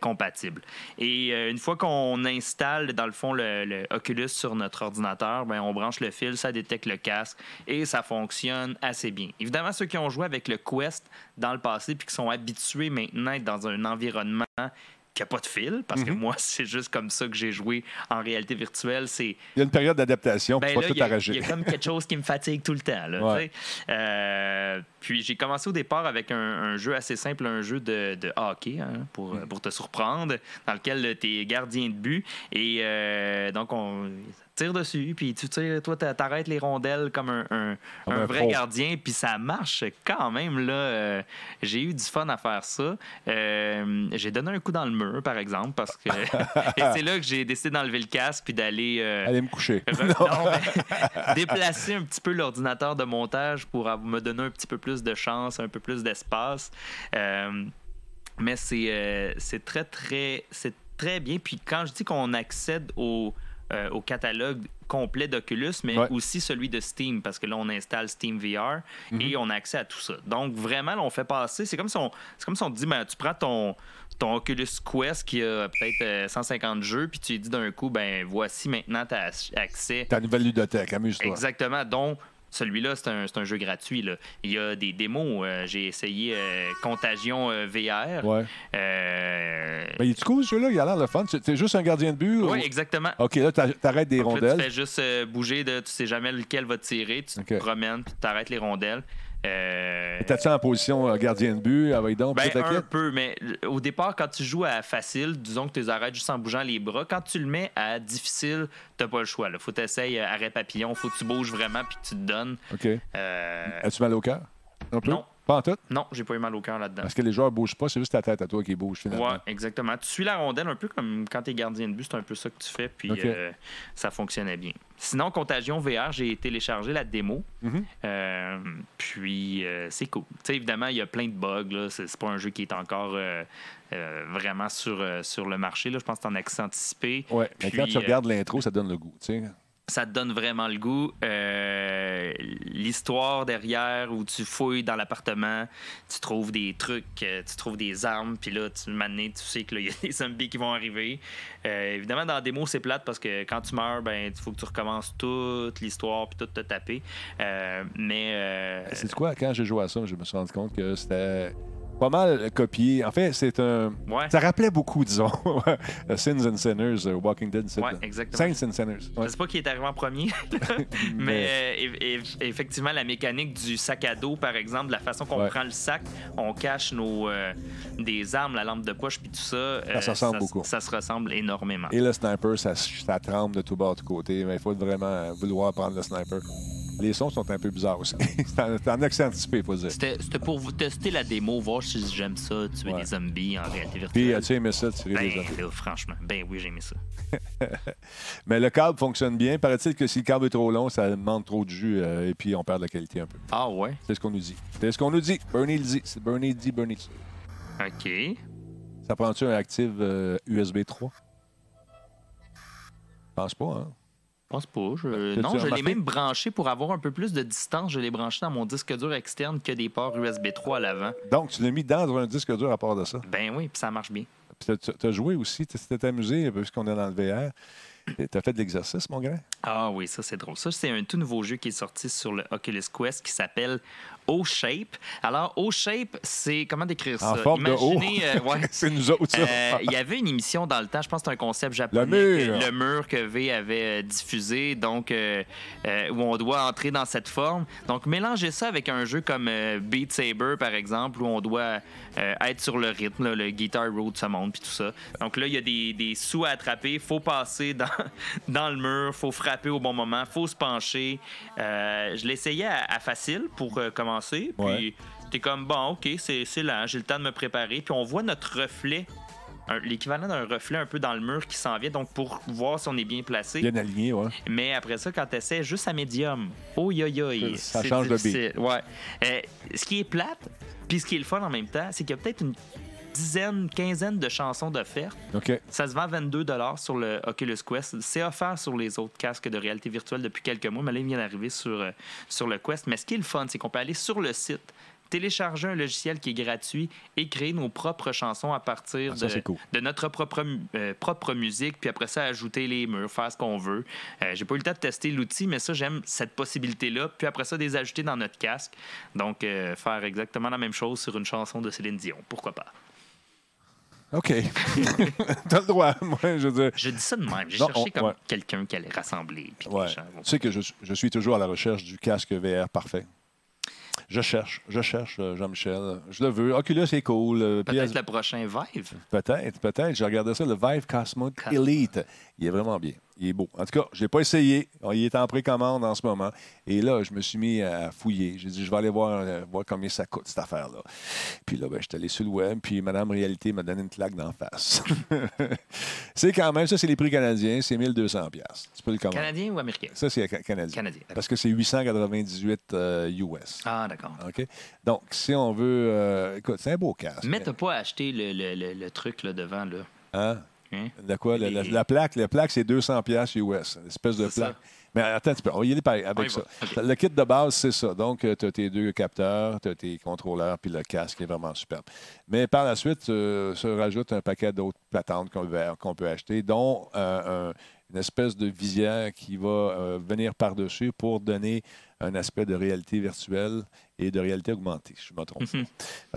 compatible. Et une fois qu'on installe, dans le fond, le, le Oculus sur notre ordinateur, ben, on branche le fil, ça détecte le casque et ça fonctionne assez bien. Évidemment, ceux qui ont joué avec le Quest dans le passé puis qui sont habitués maintenant à être dans un environnement qui n'a pas de fil, parce que Mhm. moi, c'est juste comme ça que j'ai joué en réalité virtuelle. C'est Il y a une période d'adaptation. ben il y, tout a- arracher. il y a comme quelque chose qui me fatigue tout le temps. Là, Ouais. Euh, puis j'ai commencé au départ avec un, un jeu assez simple, un jeu de, de hockey, hein, pour, Mm. pour te surprendre, dans lequel tu es gardien de but. Et euh, donc, on dessus, puis tu tires, toi, t'a- t'arrêtes les rondelles comme un, un- Comme un un vrai pro. gardien, puis ça marche quand même. là. Euh, j'ai eu du fun à faire ça. Euh, j'ai donné un coup dans le mur, par exemple, parce que et c'est là que j'ai décidé d'enlever le casque puis d'aller. euh, Allez me coucher. Re- non, mais déplacer un petit peu l'ordinateur de montage pour me donner un petit peu plus de chance, un peu plus d'espace. Euh, mais c'est c'est très, très, c'est très bien. Puis quand je dis qu'on accède au, euh, au catalogue complet d'Oculus, mais Ouais. aussi celui de Steam, parce que là, on installe Steam VR Mhm. et on a accès à tout ça. Donc, vraiment, là, on fait passer. C'est comme si on, comme si on te dit, ben, tu prends ton, ton Oculus Quest qui a peut-être euh, 150 jeux, puis tu lui dis d'un coup, ben, voici maintenant, tu as accès Ta nouvelle ludothèque. Amuse-toi. Exactement. Donc, celui-là, c'est un, c'est un jeu gratuit. là. Il y a des démos. euh, J'ai essayé euh, Contagion euh, VR. Ouais. Mais il est cool, ce jeu-là? Il a l'air le fun. Es juste un gardien de but? oui, ou- exactement. OK, là, t'a- t'arrêtes des Donc là, rondelles. tu fais juste bouger de. Tu sais jamais lequel va tirer. Tu OK. te promènes, puis tu arrêtes les rondelles. Euh, T'as-tu en position euh, gardien de but? Avec donc, Ben, un peu, mais au départ, quand tu joues à facile, disons que tu les arrêtes juste en bougeant les bras. Quand tu le mets à difficile, t'as pas le choix. Il faut tu essayes arrêt papillon, faut que tu bouges vraiment puis que tu te donnes. OK. Euh, As-tu mal au cœur? Non. Pas en tout? non, j'ai pas eu mal au cœur là-dedans. Parce que les joueurs ne bougent pas, c'est juste ta tête à toi qui bouge finalement. Ouais, exactement. Tu suis la rondelle un peu comme quand tu es gardien de but, c'est un peu ça que tu fais, puis euh, ça fonctionnait bien. Sinon, Contagion VR, j'ai téléchargé la démo, Mhm. euh, puis euh, c'est cool. Tu sais, évidemment, il y a plein de bugs. C'est, pas un jeu qui est encore euh, vraiment sur, euh, sur le marché, là. Je pense que c'est en accès anticipé. Ouais, mais quand tu euh, regardes l'intro, ça donne le goût. tu sais. Ça te donne vraiment le goût. Euh, L'histoire derrière où tu fouilles dans l'appartement, tu trouves des trucs, euh, tu trouves des armes, puis là, tu maintenant, tu sais qu'il y a des zombies qui vont arriver. Euh, évidemment, dans la démo, c'est plate parce que quand tu meurs, ben, il faut que tu recommences toute l'histoire puis tout te taper. Euh, mais C'est quoi, quand j'ai joué à ça, je me suis rendu compte que c'était pas mal copié. En fait, c'est un. ouais, Ça rappelait beaucoup, disons, Sins and Sinners, euh, Walking Dead. ouais, ça. exactement. Saints and Sinners. Je ouais. sais pas qui est arrivé en premier, mais euh, eff- eff- effectivement, la mécanique du sac à dos, par exemple, la façon qu'on prend le sac, on cache nos euh, des armes, la lampe de poche, puis tout ça. euh, se ressemble beaucoup. Ça se ressemble énormément. Et le sniper, ça, ça tremble de tout bas, de tout côté, mais il faut vraiment vouloir prendre le sniper. Les sons sont un peu bizarres aussi. c'est en, c'est en accent anticipé, faut dire. C'était pour vous tester la démo, voir si j'aime ça, tuer Ouais. des zombies en réalité Puis, virtuelle. as-tu aimé ça, tirer des ben, zombies? là, franchement, ben oui, j'ai aimé ça. Mais le câble fonctionne bien. Paraît-il que si le câble est trop long, ça demande trop de jus euh, et puis on perd la qualité un peu. Ah ouais? C'est ce qu'on nous dit. C'est ce qu'on nous dit. Bernie le dit. C'est Bernie dit, Bernie. dit. OK. Ça prend-tu un active euh, USB 3? Je pense pas, hein? Je pense pas. Je... Non, je l'ai même branché pour avoir un peu plus de distance. Je l'ai branché dans mon disque dur externe que des ports USB 3 à l'avant. Donc, tu l'as mis dans un disque dur à part de ça? Ben oui, puis ça marche bien. Puis tu as joué aussi, tu t'es amusé, puisqu'on est dans le VR. Tu as fait de l'exercice, mon grand? Ah oui, ça c'est drôle. Ça, c'est un tout nouveau jeu qui est sorti sur le Oculus Quest qui s'appelle O-Shape. Alors, O-Shape, c'est. Comment décrire ça? En forme de O. Imaginez, euh, ouais. C'est nous autres, ça. Euh, il y avait une émission dans le temps, je pense que c'est un concept japonais. Le mur. que- le mur que V avait euh, diffusé, donc euh, où on doit entrer dans cette forme. Donc, mélanger ça avec un jeu comme Beat Saber, par exemple, où on doit être sur le rythme, là, le Guitar de ce monde, puis tout ça. Donc là, il y a des, des sous à attraper, faut passer dans, dans le mur, faut frapper au bon moment, faut se pencher. Je l'essayais à, à facile pour euh, commencer, puis Ouais. t'es comme, bon, OK, c'est lent, j'ai le temps de me préparer, puis on voit notre reflet l'équivalent d'un reflet un peu dans le mur qui s'en vient, donc pour voir si on est bien placé. Bien aligné, ouais. Mais après ça, quand tu essaies juste à médium, oh yo yo, Ça change de beat. Ouais. Euh, ce qui est plate, puis ce qui est le fun en même temps, c'est qu'il y a peut-être une dizaine, quinzaine de chansons d'offertes. OK. Ça se vend 22 sur le Oculus Quest. C'est offert sur les autres casques de réalité virtuelle depuis quelques mois, mais là, il vient d'arriver sur, euh, sur le Quest. Mais ce qui est le fun, c'est qu'on peut aller sur le site, télécharger un logiciel qui est gratuit et créer nos propres chansons à partir Ah, ça, de, c'est cool. de notre propre, euh, propre musique, puis après ça, ajouter les murs, faire ce qu'on veut. Euh, J'ai pas eu le temps de tester l'outil, mais ça, j'aime cette possibilité-là. Puis après ça, les ajouter dans notre casque. Donc, euh, faire exactement la même chose sur une chanson de Céline Dion. Pourquoi pas? OK. T'as le droit. Moi, je veux dire. Je dis ça de même. J'ai cherché on- comme ouais. quelqu'un qui allait rassembler. Puis Ouais. les gens vont- Tu sais que je, je suis toujours à la recherche du casque VR parfait. Je cherche, je cherche, euh, Jean-Michel. Je le veux. Oculus est cool. euh, Peut-être PS le prochain Vive. Peut-être, peut-être. J'ai regardé ça, le Vive Cosmo. Elite. Il est vraiment bien. Il est beau. En tout cas, je l'ai pas essayé. Il est en précommande en ce moment. Et là, je me suis mis à fouiller. J'ai dit, je vais aller voir, euh, voir combien ça coûte, cette affaire-là. Puis là, ben, je suis allé sur le web, puis Madame Réalité m'a donné une claque d'en face. c'est quand même, ça, c'est les prix canadiens, c'est 1200 pièces. Tu peux le commander. Canadien ou américain? Ça, c'est ca- canadien. Canadien. Parce que c'est 898 euh, US. Ah, d'accord. OK? Donc, si on veut. euh, écoute, c'est un beau casque. Mais t'as pas acheté le, le- le- le truc là, devant, là? Hein? Hein? De quoi? La, la- la plaque, la plaque, c'est 200 pièces US. Une espèce de plaque. ça. Mais attends un petit peu. On va y aller par- avec ça. Le kit de base, c'est ça. Donc, tu as tes deux capteurs, tu as tes contrôleurs, puis le casque est vraiment superbe. Mais par la suite, euh, se rajoute un paquet d'autres patentes qu'on peut acheter, dont euh, un- une espèce de visière qui va euh, venir par-dessus pour donner un aspect de réalité virtuelle et de réalité augmentée, si je me trompe. Mhm.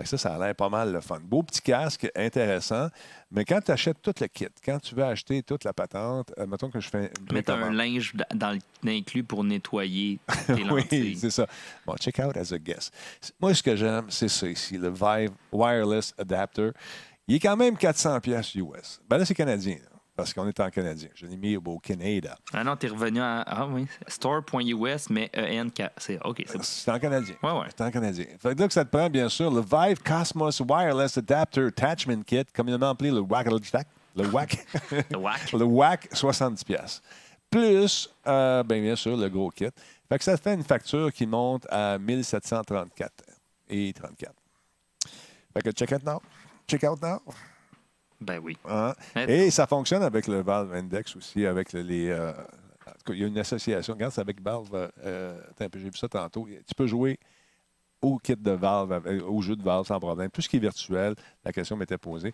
Ça, ça a l'air pas mal le fun. Beau petit casque, intéressant. Mais quand tu achètes tout le kit, quand tu veux acheter toute la patente, euh, mettons que je fais Mettre un linge dans le- inclus pour nettoyer tes Oui, c'est ça. Bon, check out as a guest. Moi, ce que j'aime, c'est ça ici, le Vive Wireless Adapter. Il est quand même 400 pièces US. Ben là, c'est canadien, parce qu'on est en canadien. Je l'ai mis au Canada. Ah non, t'es revenu à. Ah oui, store.us, mais ENK. C'est OK, c'est en canadien. Ouais, ouais. C'est en canadien. Fait que là, que ça te prend, bien sûr, le Vive Cosmos Wireless Adapter Attachment Kit, communément appelé le WAC. Le WAC. Le whack. Le WAC, 70$. piastres. Plus, euh, ben, bien sûr, le gros kit. Fait que ça fait une facture qui monte à 1734 et 34. Fait que check it now. Check out now. Ben oui. Hein? Et ça fonctionne avec le Valve Index aussi, avec le- les. euh, en tout cas, il y a une association. Regarde, c'est avec Valve. euh, peu, j'ai vu ça tantôt. Tu peux jouer au kit de Valve, au jeu de Valve sans problème. Tout ce qui est virtuel, la question m'était posée.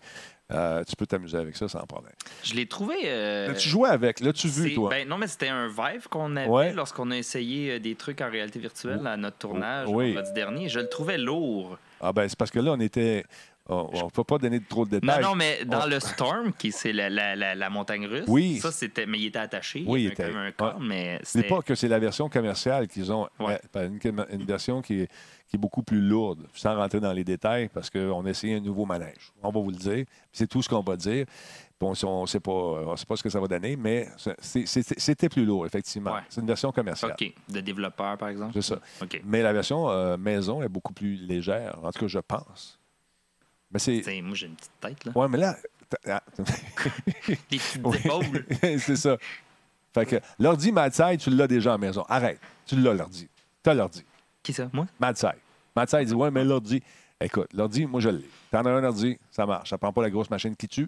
euh, tu peux t'amuser avec ça sans problème. Je l'ai trouvé. euh, Là, tu jouais avec, là, tu vu, toi? ben non, mais c'était un Vive qu'on avait Ouais. lorsqu'on a essayé euh, des trucs en réalité virtuelle à notre tournage Oui. vendredi dernier. Je le trouvais lourd. Ah ben c'est parce que là, on était. On ne peut pas donner trop de Non, détails. non, mais dans On- le Storm, qui c'est la, la, la, la montagne russe, Oui. ça c'était. Mais il était attaché. Oui, il était- comme un corps, mais C'est pas que c'est la version commerciale qu'ils ont. Ouais. ben, une, une version qui est, qui est beaucoup plus lourde, sans rentrer dans les détails, parce qu'on a essayé un nouveau manège. On va vous le dire. C'est tout ce qu'on va dire. Bon, on ne sait, pas- on sait pas ce que ça va donner, mais c'était plus lourd, effectivement. Ouais. C'est une version commerciale. OK. De développeur, par exemple? C'est ça. Mais la version euh, maison est beaucoup plus légère, en tout cas, je pense. Mais c'est. T'sais, moi, j'ai une petite tête, là. Ouais, mais là. t'as- ah, Des petites épaules. c'est ça. Fait que l'ordi Madside, tu l'as déjà à la maison. Arrête. Tu l'as, l'ordi. Tu as l'ordi. Qui ça? Moi? Madside. Madside dit Ouais, mais l'ordi. Écoute, l'ordi, moi, je l'ai. T'en as un ordi, ça marche. Ça prend pas la grosse machine qui tue.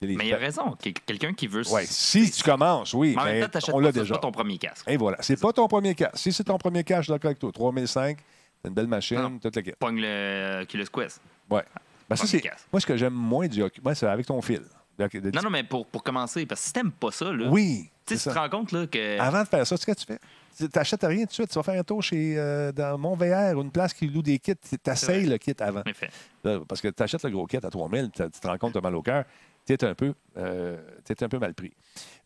Il y a les- Mais il a raison. Quel- Quelqu'un qui veut. Ouais, si tu commences, oui. Mais en même mais temps, on l'a ça, c'est déjà. pas ton premier casque. Et voilà. C'est pas ton premier cas. Si c'est ton premier cas, je suis d'accord avec toi. 3005, c'est une belle machine, toute la. Pogne le Oculus Quest. Ouais. Ben, ça, c'est. Moi, ce que j'aime moins du Oculus, ouais, c'est avec ton fil. De- de- Non, non, mais pour, pour commencer, parce que si t'aimes pas ça, là. Oui. Tu te rends compte, là, que. Avant de faire ça, tu sais ce que tu fais? Tu n'achètes rien tout de suite. Tu vas faire un tour chez euh, dans Mont-VR, une place qui loue des kits. Tu essayes le kit avant. Là, parce que tu achètes le gros kit à 3000, tu te rends compte, tu as mal au cœur. Tu es un, peu, euh, t'es un peu mal pris.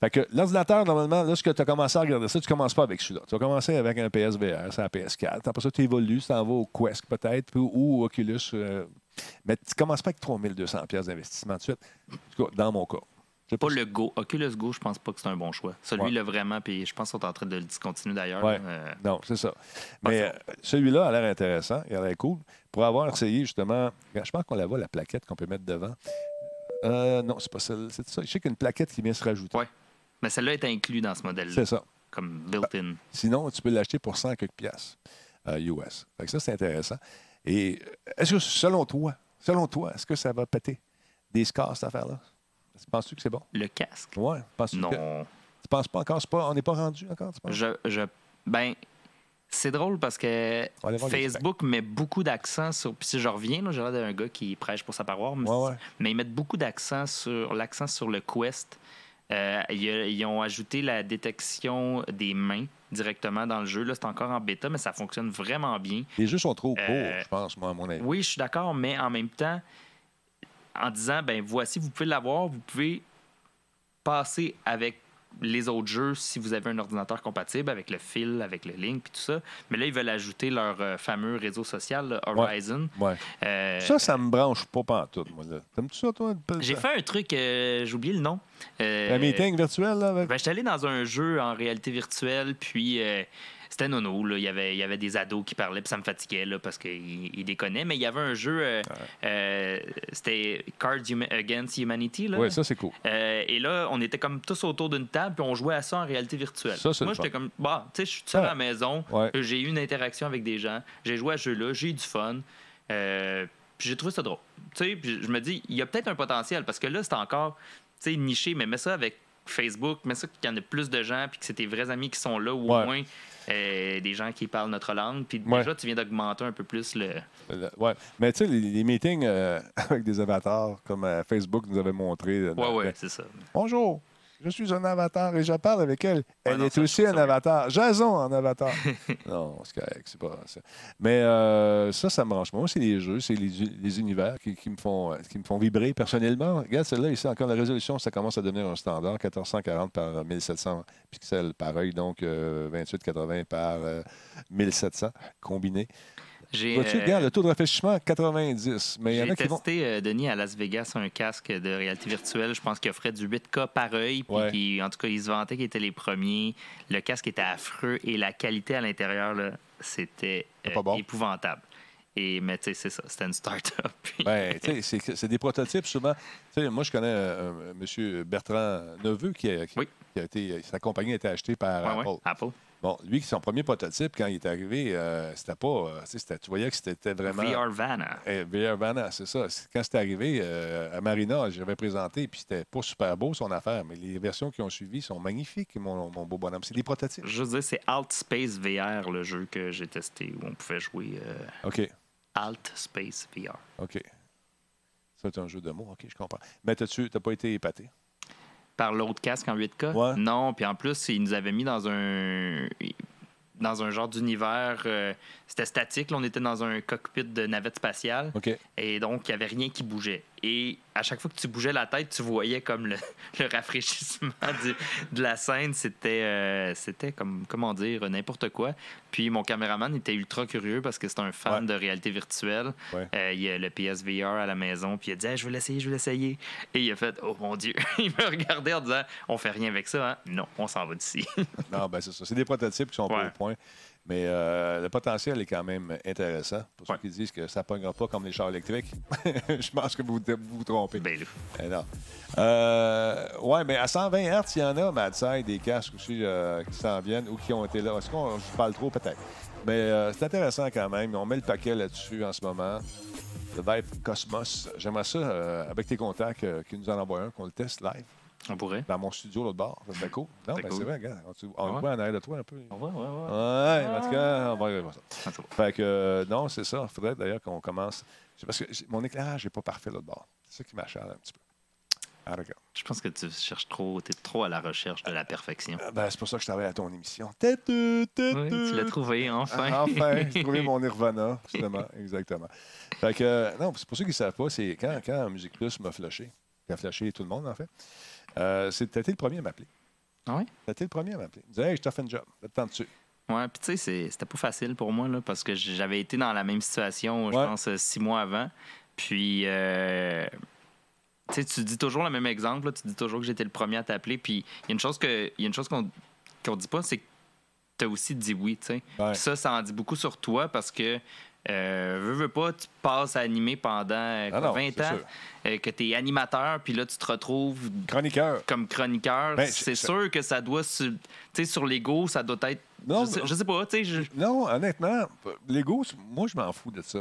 Fait que l'ordinateur, normalement, lorsque tu as commencé à regarder ça, tu ne commences pas avec celui-là. Tu vas commencer avec un PSVR, c'est un PS4. Après ça, tu évolues, tu t'en vas au Quest peut-être, ou au Oculus. euh, mais tu ne commences pas avec 3200 pièces d'investissement tout de suite. En tout cas, dans mon cas. Pas le Go. Oculus Go, je pense pas que c'est un bon choix. Celui-là, vraiment, puis je pense qu'ils sont en train de le discontinuer d'ailleurs. Ouais. euh, Non, c'est ça. Mais euh, celui-là a l'air intéressant, il a l'air cool. Pour avoir essayé justement, je pense qu'on la voit, la plaquette qu'on peut mettre devant. Euh, non, c'est pas celle C'est ça. Je sais qu'il y a une plaquette qui vient se rajouter. Ouais. Mais celle-là est inclue dans ce modèle-là, C'est ça. comme built-in. Sinon, tu peux l'acheter pour 100 quelques piastres US. Fait que ça, c'est intéressant. Et euh, est-ce que, selon toi, selon toi, est-ce que ça va péter des scores, cette affaire-là? Penses-tu que c'est bon? Le casque? Penses-tu Non. que- tu penses pas encore? Pas, on n'est pas rendu encore, tu penses? Je, je- ben, c'est drôle parce que Facebook met beaucoup d'accent sur. Puis si je reviens, j'ai l'air d'un gars qui prêche pour sa paroisse, mais, Ouais, ouais. mais ils mettent beaucoup d'accent sur l'accent sur le Quest. Euh, ils ont ajouté la détection des mains directement dans le jeu. Là, c'est encore en bêta, mais ça fonctionne vraiment bien. Les jeux sont trop courts, Euh, je pense, moi, à mon avis. Oui, je suis d'accord, mais en même temps, en disant, ben voici, vous pouvez l'avoir, vous pouvez passer avec les autres jeux si vous avez un ordinateur compatible avec le fil, avec le link, puis tout ça. Mais là, ils veulent ajouter leur euh, fameux réseau social, là, Horizon. Ouais. Euh, Ça, ça me branche pas pantoute, moi. là. T'aimes-tu ça, toi? J'ai fait un truc, euh, j'ai oublié le nom. Euh, Un meeting virtuel, là? Avec... Ben, j'étais allé dans un jeu en réalité virtuelle, puis euh, c'était nono. Là. Il, y avait, il y avait des ados qui parlaient, puis ça me fatiguait là, parce qu'ils ils déconnaient. Mais il y avait un jeu, euh, euh, c'était Cards Huma- Against Humanity. Là. Oui, ça, c'est cool. Euh, et là, on était comme tous autour d'une table, puis on jouait à ça en réalité virtuelle. Ça, Moi, j'étais comme, bah, tu sais, je suis seul Ouais. à la maison, Ouais. j'ai eu une interaction avec des gens, j'ai joué à ce jeu-là, j'ai eu du fun. Puis j'ai trouvé ça drôle. Tu sais, puis je me dis, il y a peut-être un potentiel, parce que là, c'est encore, tu sais, niché, mais mets ça avec Facebook, mets ça qu'il y en a plus de gens, puis que c'est tes vrais amis qui sont là, ou Ouais. au moins euh, des gens qui parlent notre langue. Puis Ouais. déjà, tu viens d'augmenter un peu plus le. Le- Ouais. Mais tu sais, les, les meetings euh, avec des avatars, comme euh, Facebook nous avait montré. Ouais, ouais, ben, c'est ça. Bonjour, je suis un avatar et je parle avec elle. Elle non, est ça, aussi un ça avatar. Jason en avatar. non, c'est correct, c'est pas ça. Mais euh, ça, ça me branche. Moi, c'est les jeux, c'est les, les univers qui, qui me font, euh, qui me font vibrer personnellement. Regarde, celle-là, ici, encore la résolution, ça commence à devenir un standard. 1440 par 1700 pixels par œil, donc euh, 2880 par euh, 1700 combiné. J'ai Vois-tu, euh, regarde, le taux de rafraîchissement, 90. Mais il y en J'ai a qui vont. testé, euh, Denis, à Las Vegas, un casque de réalité virtuelle. Je pense qu'il offrait du 8K par œil. Puis Ouais. qui- en tout cas, ils se vantaient qu'ils étaient les premiers. Le casque était affreux et la qualité à l'intérieur, c'était euh, bon. épouvantable. Et, mais tu sais, c'est ça, c'était une start-up. Ben, c'est- des prototypes souvent. Moi, je connais euh, M. Bertrand Neveu qui a, qui- Oui. qui a été. Sa compagnie a été achetée par Ouais, ouais, Apple. Bon, lui, son premier prototype, quand il est arrivé, euh, c'était pas. euh, tu c'était- tu voyais que c'était vraiment. VR Vanna. Eh, VR Vanna, c'est ça. Quand c'était arrivé euh, à Marina, j'avais présenté, puis c'était pas super beau son affaire, mais les versions qui ont suivi sont magnifiques, mon, mon beau bonhomme. C'est des prototypes. Je veux dire, c'est Alt Space VR, le jeu que j'ai testé, où on pouvait jouer OK, Alt Space VR. OK. C'est un jeu de mots, OK, je comprends. Mais t'as-tu t'as pas été épaté? Par l'autre casque en 8K. Ouais. Non, puis en plus, ils nous avaient mis dans un dans un genre d'univers. euh, c'était statique. Là, on était dans un cockpit de navette spatiale. Et donc, il n'y avait rien qui bougeait. Et à chaque fois que tu bougeais la tête, tu voyais comme le, le rafraîchissement du- de la scène. C'était, euh, c'était comme, comment dire, n'importe quoi. Puis mon caméraman était ultra curieux parce que c'est un fan Ouais. de réalité virtuelle. Ouais. Euh, il a le PSVR à la maison. Puis il a dit, Hey, je vais l'essayer, je vais l'essayer. Et il a fait, oh mon Dieu. il me regardait en disant, on fait rien avec ça. Hein? Non, on s'en va d'ici. Non, ben c'est ça. C'est des prototypes qui sont pas au point. Mais euh, le potentiel est quand même intéressant. Pour Ouais. ceux qui disent que ça ne pognera pas comme les chars électriques, je pense que vous vous, vous trompez. ben. Eh non. Euh, ouais, mais à 120 Hz, il y en a, Madside, des casques aussi euh, qui s'en viennent ou qui ont été là. Est-ce qu'on je parle trop peut-être? Mais c'est intéressant quand même. On met le paquet là-dessus en ce moment. Le Vibe Cosmos. J'aimerais ça, avec tes contacts, qui nous en envoient un, qu'on le teste live On pourrait. dans mon studio l'autre bord. Ça serait cool. Non, C'est ben, cool. c'est vrai, regarde. On, on Ouais. en arrière de toi un peu. On va, ouais, ouais. Ouais, en tout cas, on va arriver à ça. Ah. Fait que, euh, non, c'est ça. Il faudrait d'ailleurs qu'on commence. C'est parce que mon éclairage n'est pas parfait l'autre bord. C'est ça qui m'achale un petit peu. Ah. Je pense que tu cherches trop, tu es trop à la recherche de la perfection. Euh, Ben, c'est pour ça que je travaille à ton émission. Têteux, têteux. Oui, tu l'as trouvé, enfin. Ah, enfin, j'ai trouvé mon Nirvana, justement. Exactement. Fait que, euh, non, c'est pour ceux qui ne savent pas, c'est quand, quand Musique Plus m'a flashé, qui a flashé tout le monde, en fait, euh, t'as été le premier à m'appeler. Ah ouais? T'as été le premier à m'appeler. Il disait, hey, je t'ai fait un job. Le temps dessus. Ouais, puis tu sais, c'est- c'était pas facile pour moi, là, parce que j'avais été dans la même situation, je Ouais. pense, euh, six mois avant. Puis, euh, tu sais, tu dis toujours le même exemple, là, tu dis toujours que j'étais le premier à t'appeler. Puis, il y a une chose que, il y a une chose qu'on qu'on dit pas, c'est que tu as aussi dit oui, tu sais. Ouais. Ça, ça en dit beaucoup sur toi parce que euh, veux, veux pas, tu passes à animer pendant euh, quoi, Ah non, 20 c'est ans, euh, que tu es animateur, puis là, tu te retrouves Chroniqueur. comme chroniqueur. Ben, c'est sûr que ça doit, su- tu sais, sur l'ego, ça doit être. Non, je, sais, je sais pas, tu sais. je- Non, honnêtement, l'ego, moi, je m'en fous de ça.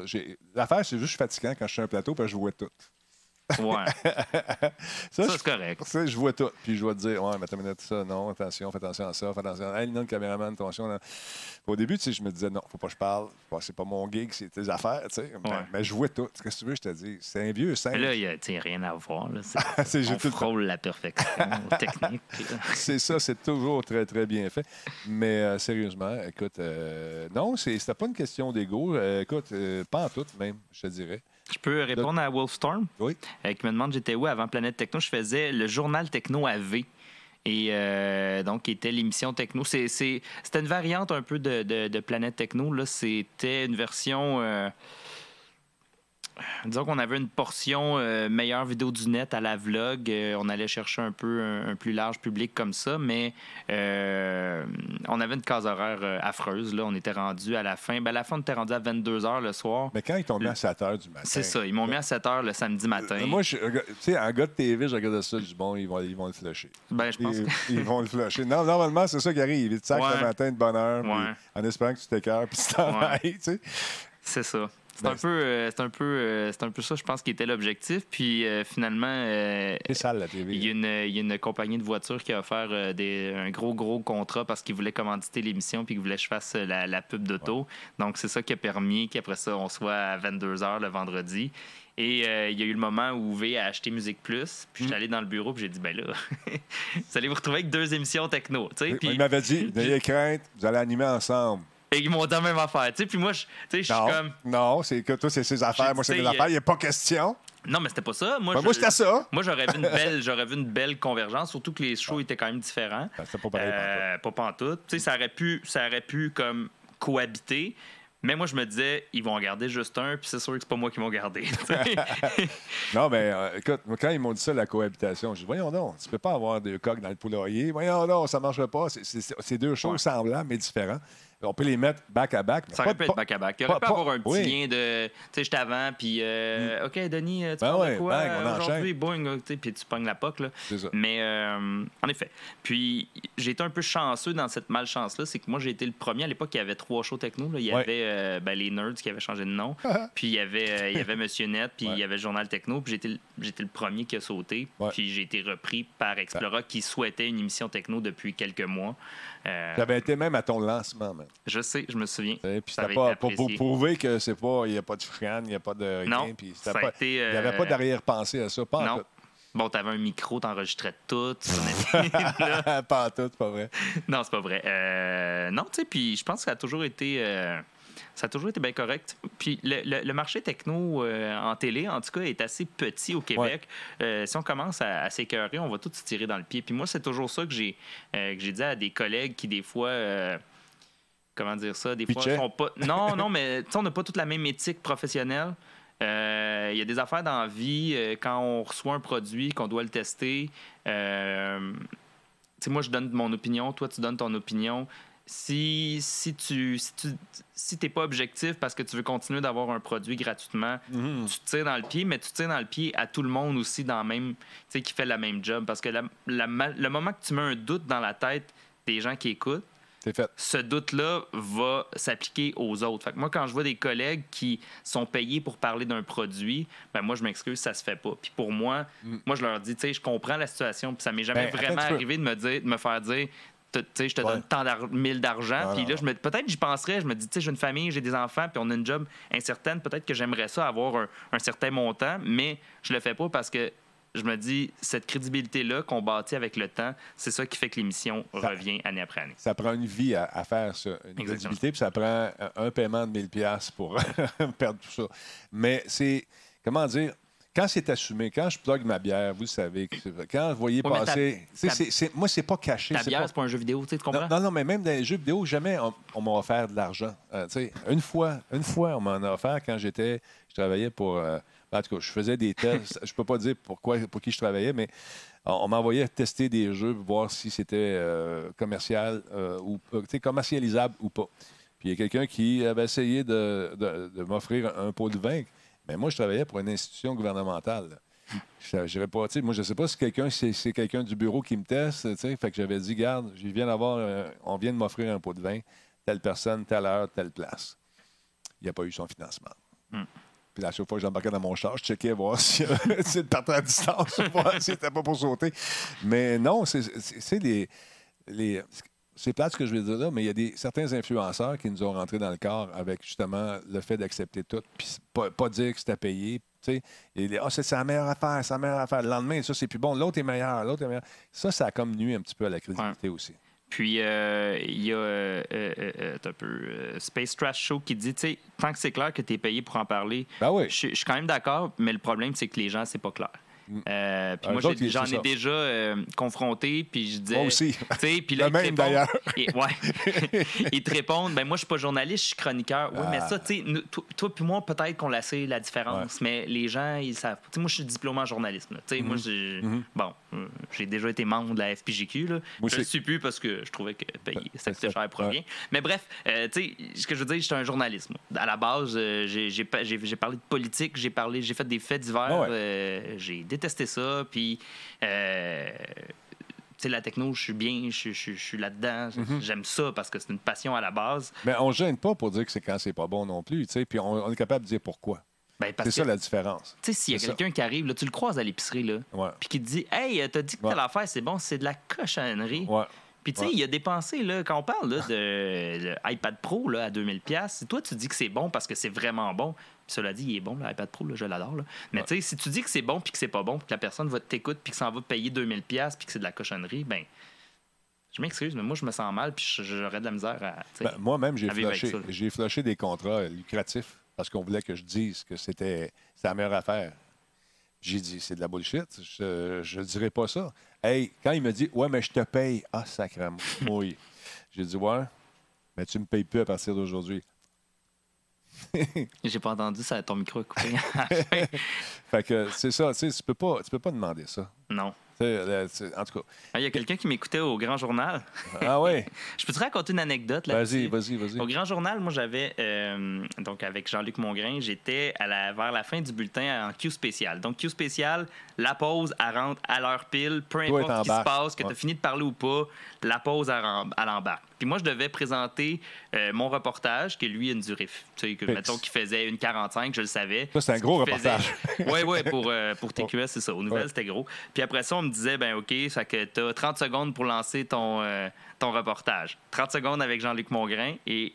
L'affaire, c'est juste fatigant quand je suis sur un plateau parce que je vois tout. Ouais, Ça, c'est correct. ça, je vois tout. Puis je vais te dire, ouais, mais attends une minute, ça, non, attention, fais attention à ça, fais attention. Hey, non, le caméraman, attention. là. Au début, tu sais, je me disais, non, faut pas que je parle. C'est pas mon gig, c'est tes affaires, tu sais. Mais, Ouais. mais je vois tout. Qu'est-ce que tu veux, je te dis? C'est un vieux Mais simple. là, il y a rien à voir. Là. C'est- j'ai on tout frôle la perfection technique. C'est ça, c'est toujours très, très bien fait. Mais euh, sérieusement, écoute, euh, non, c'est- c'était pas une question d'ego. Euh, écoute, pas en tout, même, je te dirais. Je peux répondre à Wolfstorm, Oui. euh, qui me demande j'étais où avant Planète Techno? Je faisais le journal Techno à V. Et euh, donc, qui était l'émission Techno. C'était une variante un peu de, de- de Planète Techno. Là, C'était une version. euh, disons qu'on avait une portion euh, meilleure vidéo du net à la vlog. Euh, on allait chercher un peu un, un plus large public comme ça, mais euh, on avait une case horaire affreuse. Là. On était rendu à la fin. Ben, à la fin, on était rendu à 22 h le soir. Mais quand ils t'ont mis à 7 h du matin. C'est ça. Ils m'ont mis à 7 h le samedi matin. Moi, tu sais, un gars de TV, je regardais ça, je dis bon, ils vont, ils vont le flusher. Ben, je pense Ils, que. ils vont le flusher. Non, normalement, c'est ça qui arrive. Ils te sacrent Ouais. le matin de bonne heure, Ouais. en espérant que tu t'écœures, puis tu t'en ailles, tu sais. C'est ça. C'est Ben, un, peu, euh, c'est un, peu, euh, c'est un peu ça, je pense, qui était l'objectif. Puis euh, finalement, C'est sale, la TV. il y, a une, il y a une compagnie de voitures qui a offert des, un gros, gros contrat parce qu'ils voulaient commanditer l'émission puis qu'ils voulaient que je fasse la, la pub d'auto. Donc, c'est ça qui a permis qu'après ça, on soit à 22h le vendredi. Et il y a eu le moment où V a acheté Musique Plus. Puis je suis Mm. allé dans le bureau puis j'ai dit, ben là, vous allez vous retrouver avec deux émissions techno. Puis- Il m'avait dit, n'ayez crainte, vous allez animer ensemble. Et ils m'ont dit la même affaire. tu sais. Puis moi, je tu sais, je suis Non, comme. non, c'est que toi, c'est ses affaires, moi, c'est mes euh, affaires, il n'y a pas question. Non, mais c'était pas ça. Moi, Ben, je- moi, c'était ça. Moi, j'aurais vu une belle, j'aurais vu une belle convergence, surtout que les shows étaient quand même différents. Ben, C'était pas pareil. Euh, pas pantoute. Tu sais, ça aurait pu, ça aurait pu comme cohabiter. Mais moi, je me disais, ils vont en garder juste un, puis c'est sûr que c'est pas moi qui tu sais. Non, mais euh, écoute, quand ils m'ont dit ça, la cohabitation, je dis, voyons donc, tu peux pas avoir deux coques dans le poulailler. Voyons donc, ça ne marcherait pas. C'est deux choses Ouais. semblables, mais différentes. On peut les mettre back à back. mais ça aurait pu être back-à-back. Il aurait pu avoir un petit oui. lien de. Tu sais, j'étais avant, puis euh, OK, Denis, tu Ben ouais, de quoi euh, aujourd'hui? Boing, puis tu pognes la poque, là. C'est ça. Mais euh, en effet. Puis j'ai été un peu chanceux dans cette malchance-là. C'est que moi, j'ai été le premier. À l'époque, il y avait trois shows techno. là. Il y Ouais. avait euh, ben, les Nerds qui avaient changé de nom. puis il y avait, euh, il y avait Monsieur Net. Puis Ouais. il y avait le Journal Techno. Puis j'étais le- premier qui a sauté. Puis j'ai été repris par Explora qui souhaitait une émission techno depuis quelques mois. Euh, J'avais été même à ton lancement, man. je sais, je me souviens. Puis c'était pas pour, pour prouver que c'est pas, il n'y a pas de fricane, il n'y a pas de rien. Non, puis ça pas- été, Il n'y avait pas euh, d'arrière-pensée à ça. Pas en Non. tout. Bon, t'avais un micro, t'enregistrais tout. pas en tout, c'est pas vrai. non, c'est pas vrai. Euh, non, tu sais, puis je pense que ça a toujours été. Ça a toujours été bien correct. Puis le, le- le marché techno euh, en télé, en tout cas, est assez petit au Québec. Euh, si on commence à, à s'écœurer, on va tout se tirer dans le pied. Puis moi, c'est toujours ça que j'ai euh, que j'ai dit à des collègues qui, des fois. comment dire ça? Des fois, Pitchaient. sont pas. Non, non, mais tu sais, on n'a pas toute la même éthique professionnelle. Euh, Il y a des affaires dans la vie, euh, quand on reçoit un produit, qu'on doit le tester. euh, tu sais, moi, je donne mon opinion, toi, tu donnes ton opinion. Si, si tu si tu si t'es pas objectif parce que tu veux continuer d'avoir un produit gratuitement, Mhm. tu te tires dans le pied, mais tu te tires dans le pied à tout le monde aussi dans le même, qui fait la même job. Parce que la- le moment que tu mets un doute dans la tête des gens qui écoutent, fait. ce doute-là va s'appliquer aux autres. Fait que moi, quand je vois des collègues qui sont payés pour parler d'un produit, ben moi, je m'excuse, ça se fait pas. Puis pour moi, moi, je leur dis, tu sais, je comprends la situation, puis ça m'est jamais Mm. Ben, vraiment arrivé de me dire, de me faire dire, tu sais, je te Ouais. donne tant mille d'argent, puis là, je me, peut-être j'y penserais, je me dis, tu sais, j'ai une famille, j'ai des enfants, puis on a une job incertaine, peut-être que j'aimerais ça avoir un, un certain montant, mais je le fais pas parce que je me dis, cette crédibilité-là qu'on bâtit avec le temps, c'est ça qui fait que l'émission revient année après année. Ça prend une vie à, à faire ça, une Exactement. crédibilité, puis ça prend un, paiement de 1000 pièces pour perdre tout ça. Mais c'est, comment dire, quand c'est assumé, quand je plug ma bière, vous le savez, quand vous voyez Ouais, ta- passer, ta- c'est- c'est- moi, c'est pas caché. Ta bière, pas- c'est pas un jeu vidéo, tu comprends? Non, non, non, mais même dans les jeux vidéo, jamais on, on m'a offert de l'argent. Euh, une fois, une fois, on m'en a offert quand j'étais, je travaillais pour, euh, en tout cas, je faisais des tests. je peux pas dire pourquoi, pour qui je travaillais, mais on, m'envoyait tester des jeux pour voir si c'était euh, commercial ou commercialisable ou pas. Puis il y a quelqu'un qui avait essayé de, de- de m'offrir un pot de vin. Mais moi, je travaillais pour une institution gouvernementale. là. Je j'irais pas, tu sais, moi, je ne sais pas si quelqu'un, c'est, c'est quelqu'un du bureau qui me teste. tu sais. Fait que j'avais dit, garde, je viens d'avoir, un- on vient de m'offrir un pot de vin, telle personne, telle heure, telle place. Il n'y a pas eu son financement. Puis la seule fois que j'embarquais dans mon char, je checkais voir si le partant à distance, voir si c'était pas pour sauter. Mais non, c'est c'est- c'est les. les c'est plate ce que je vais dire là, mais il y a des, certains influenceurs qui nous ont rentré dans le corps avec justement le fait d'accepter tout, puis pas, pas dire que c'était payé. Et les, Ah, c'est sa meilleure affaire, sa meilleure affaire. Le lendemain, ça, c'est plus bon. L'autre est meilleur, l'autre est meilleur. Ça, ça a comme nuit un petit peu à la crédibilité aussi. Puis, euh, il y a euh, euh, euh, un peu, euh, Space Trash Show qui dit, tu sais, tant que c'est clair que tu es payé pour en parler, Ben oui. je suis quand même d'accord, mais le problème, c'est que les gens, c'est pas clair. Euh, puis moi, j'en ai déjà euh, confronté, puis je disais. Moi aussi. Tu sais, puis Le là, ils te même, répondent- d'ailleurs. Et- ouais. ils te répondent, ben moi, je suis pas journaliste, je suis chroniqueur. Oui, mais Ah. ça, tu sais, toi, puis moi, peut-être qu'on la sait, la différence, mais les gens, ils savent. Tu sais, moi, je suis diplômé en journalisme. Tu sais, Mhm. moi, j'ai. Bon, euh, j'ai déjà été membre de la FPGQ. Là. Moi je le suis plus parce que je trouvais que payer, ça coûtait cher pour rien. Mais bref, euh, tu sais, ce que je veux dire, je suis un journaliste. moi. À la base, j'ai- j'ai pa- j'ai j'ai parlé de politique, j'ai parlé, j'ai fait des faits divers. Ah ouais. j'ai détesté ça. Puis, euh, tu sais, la techno, je suis bien, je, suis là-dedans. Mhm. J'aime ça parce que c'est une passion à la base. Mais on ne gêne pas pour dire que c'est quand c'est pas bon non plus. tu sais, Puis on, on est capable de dire pourquoi. Ben, C'est ça la différence. tu sais, s'il y a quelqu'un qui arrive, là, tu le croises à l'épicerie, là, puis qui te dit Hey, euh, t'as dit que Ouais. telle affaire, c'est bon, c'est de la cochonnerie. Ouais. Puis, tu sais, Ouais. il a dépensé, là, quand on parle là, de, iPad Pro là, à 2000$, si toi, tu dis que c'est bon parce que c'est vraiment bon, cela dit, il est bon, l'iPad Pro, là, je l'adore. là. Mais, tu sais, si tu dis que c'est bon puis que c'est pas bon, puis que la personne va t'écouter puis que ça en va payer 2000$ puis que c'est de la cochonnerie, ben, je m'excuse, mais moi, je me sens mal puis j'aurais de la misère à. Ben, Moi-même, j'ai là. j'ai flushé des contrats lucratifs parce qu'on voulait que je dise que c'était c'était la meilleure affaire. J'ai dit, c'est de la bullshit. Je ne dirais pas ça. Hey, quand il me dit, ouais, mais je te paye. Ah, sacrément. Oui. J'ai dit, ouais, mais tu me payes plus à partir d'aujourd'hui. J'ai pas entendu ça, ton micro est coupé. Fait que c'est ça, tu sais, tu peux pas, tu peux pas demander ça. non. En tout cas. Ah, Il y a quelqu'un qui m'écoutait au Grand Journal. Ah ouais. Je peux te raconter une anecdote là Vas-y, vas-y, vas-y. Au Grand Journal, moi, j'avais, euh, donc avec Jean-Luc Mongrain, j'étais à la, vers la fin du bulletin en Q spécial. Donc, Q spécial, la pause, elle rentre à l'heure pile, peu importe ce qui se passe, que tu Ouais. as fini de parler ou pas, la pause, elle, rem- elle embarque. Puis moi, je devais présenter euh, mon reportage, qui lui a une durée, tu sais, que, mettons, qui faisait une 45, je le savais. Ça, c'est un gros reportage. Oui, oui, pour, euh, pour TQS, c'est ça. Aux nouvelles, Ouais. c'était gros. Puis après ça, on me disait, ben OK, ça que tu as 30 secondes pour lancer ton, euh, ton reportage. 30 secondes avec Jean-Luc Mongrain et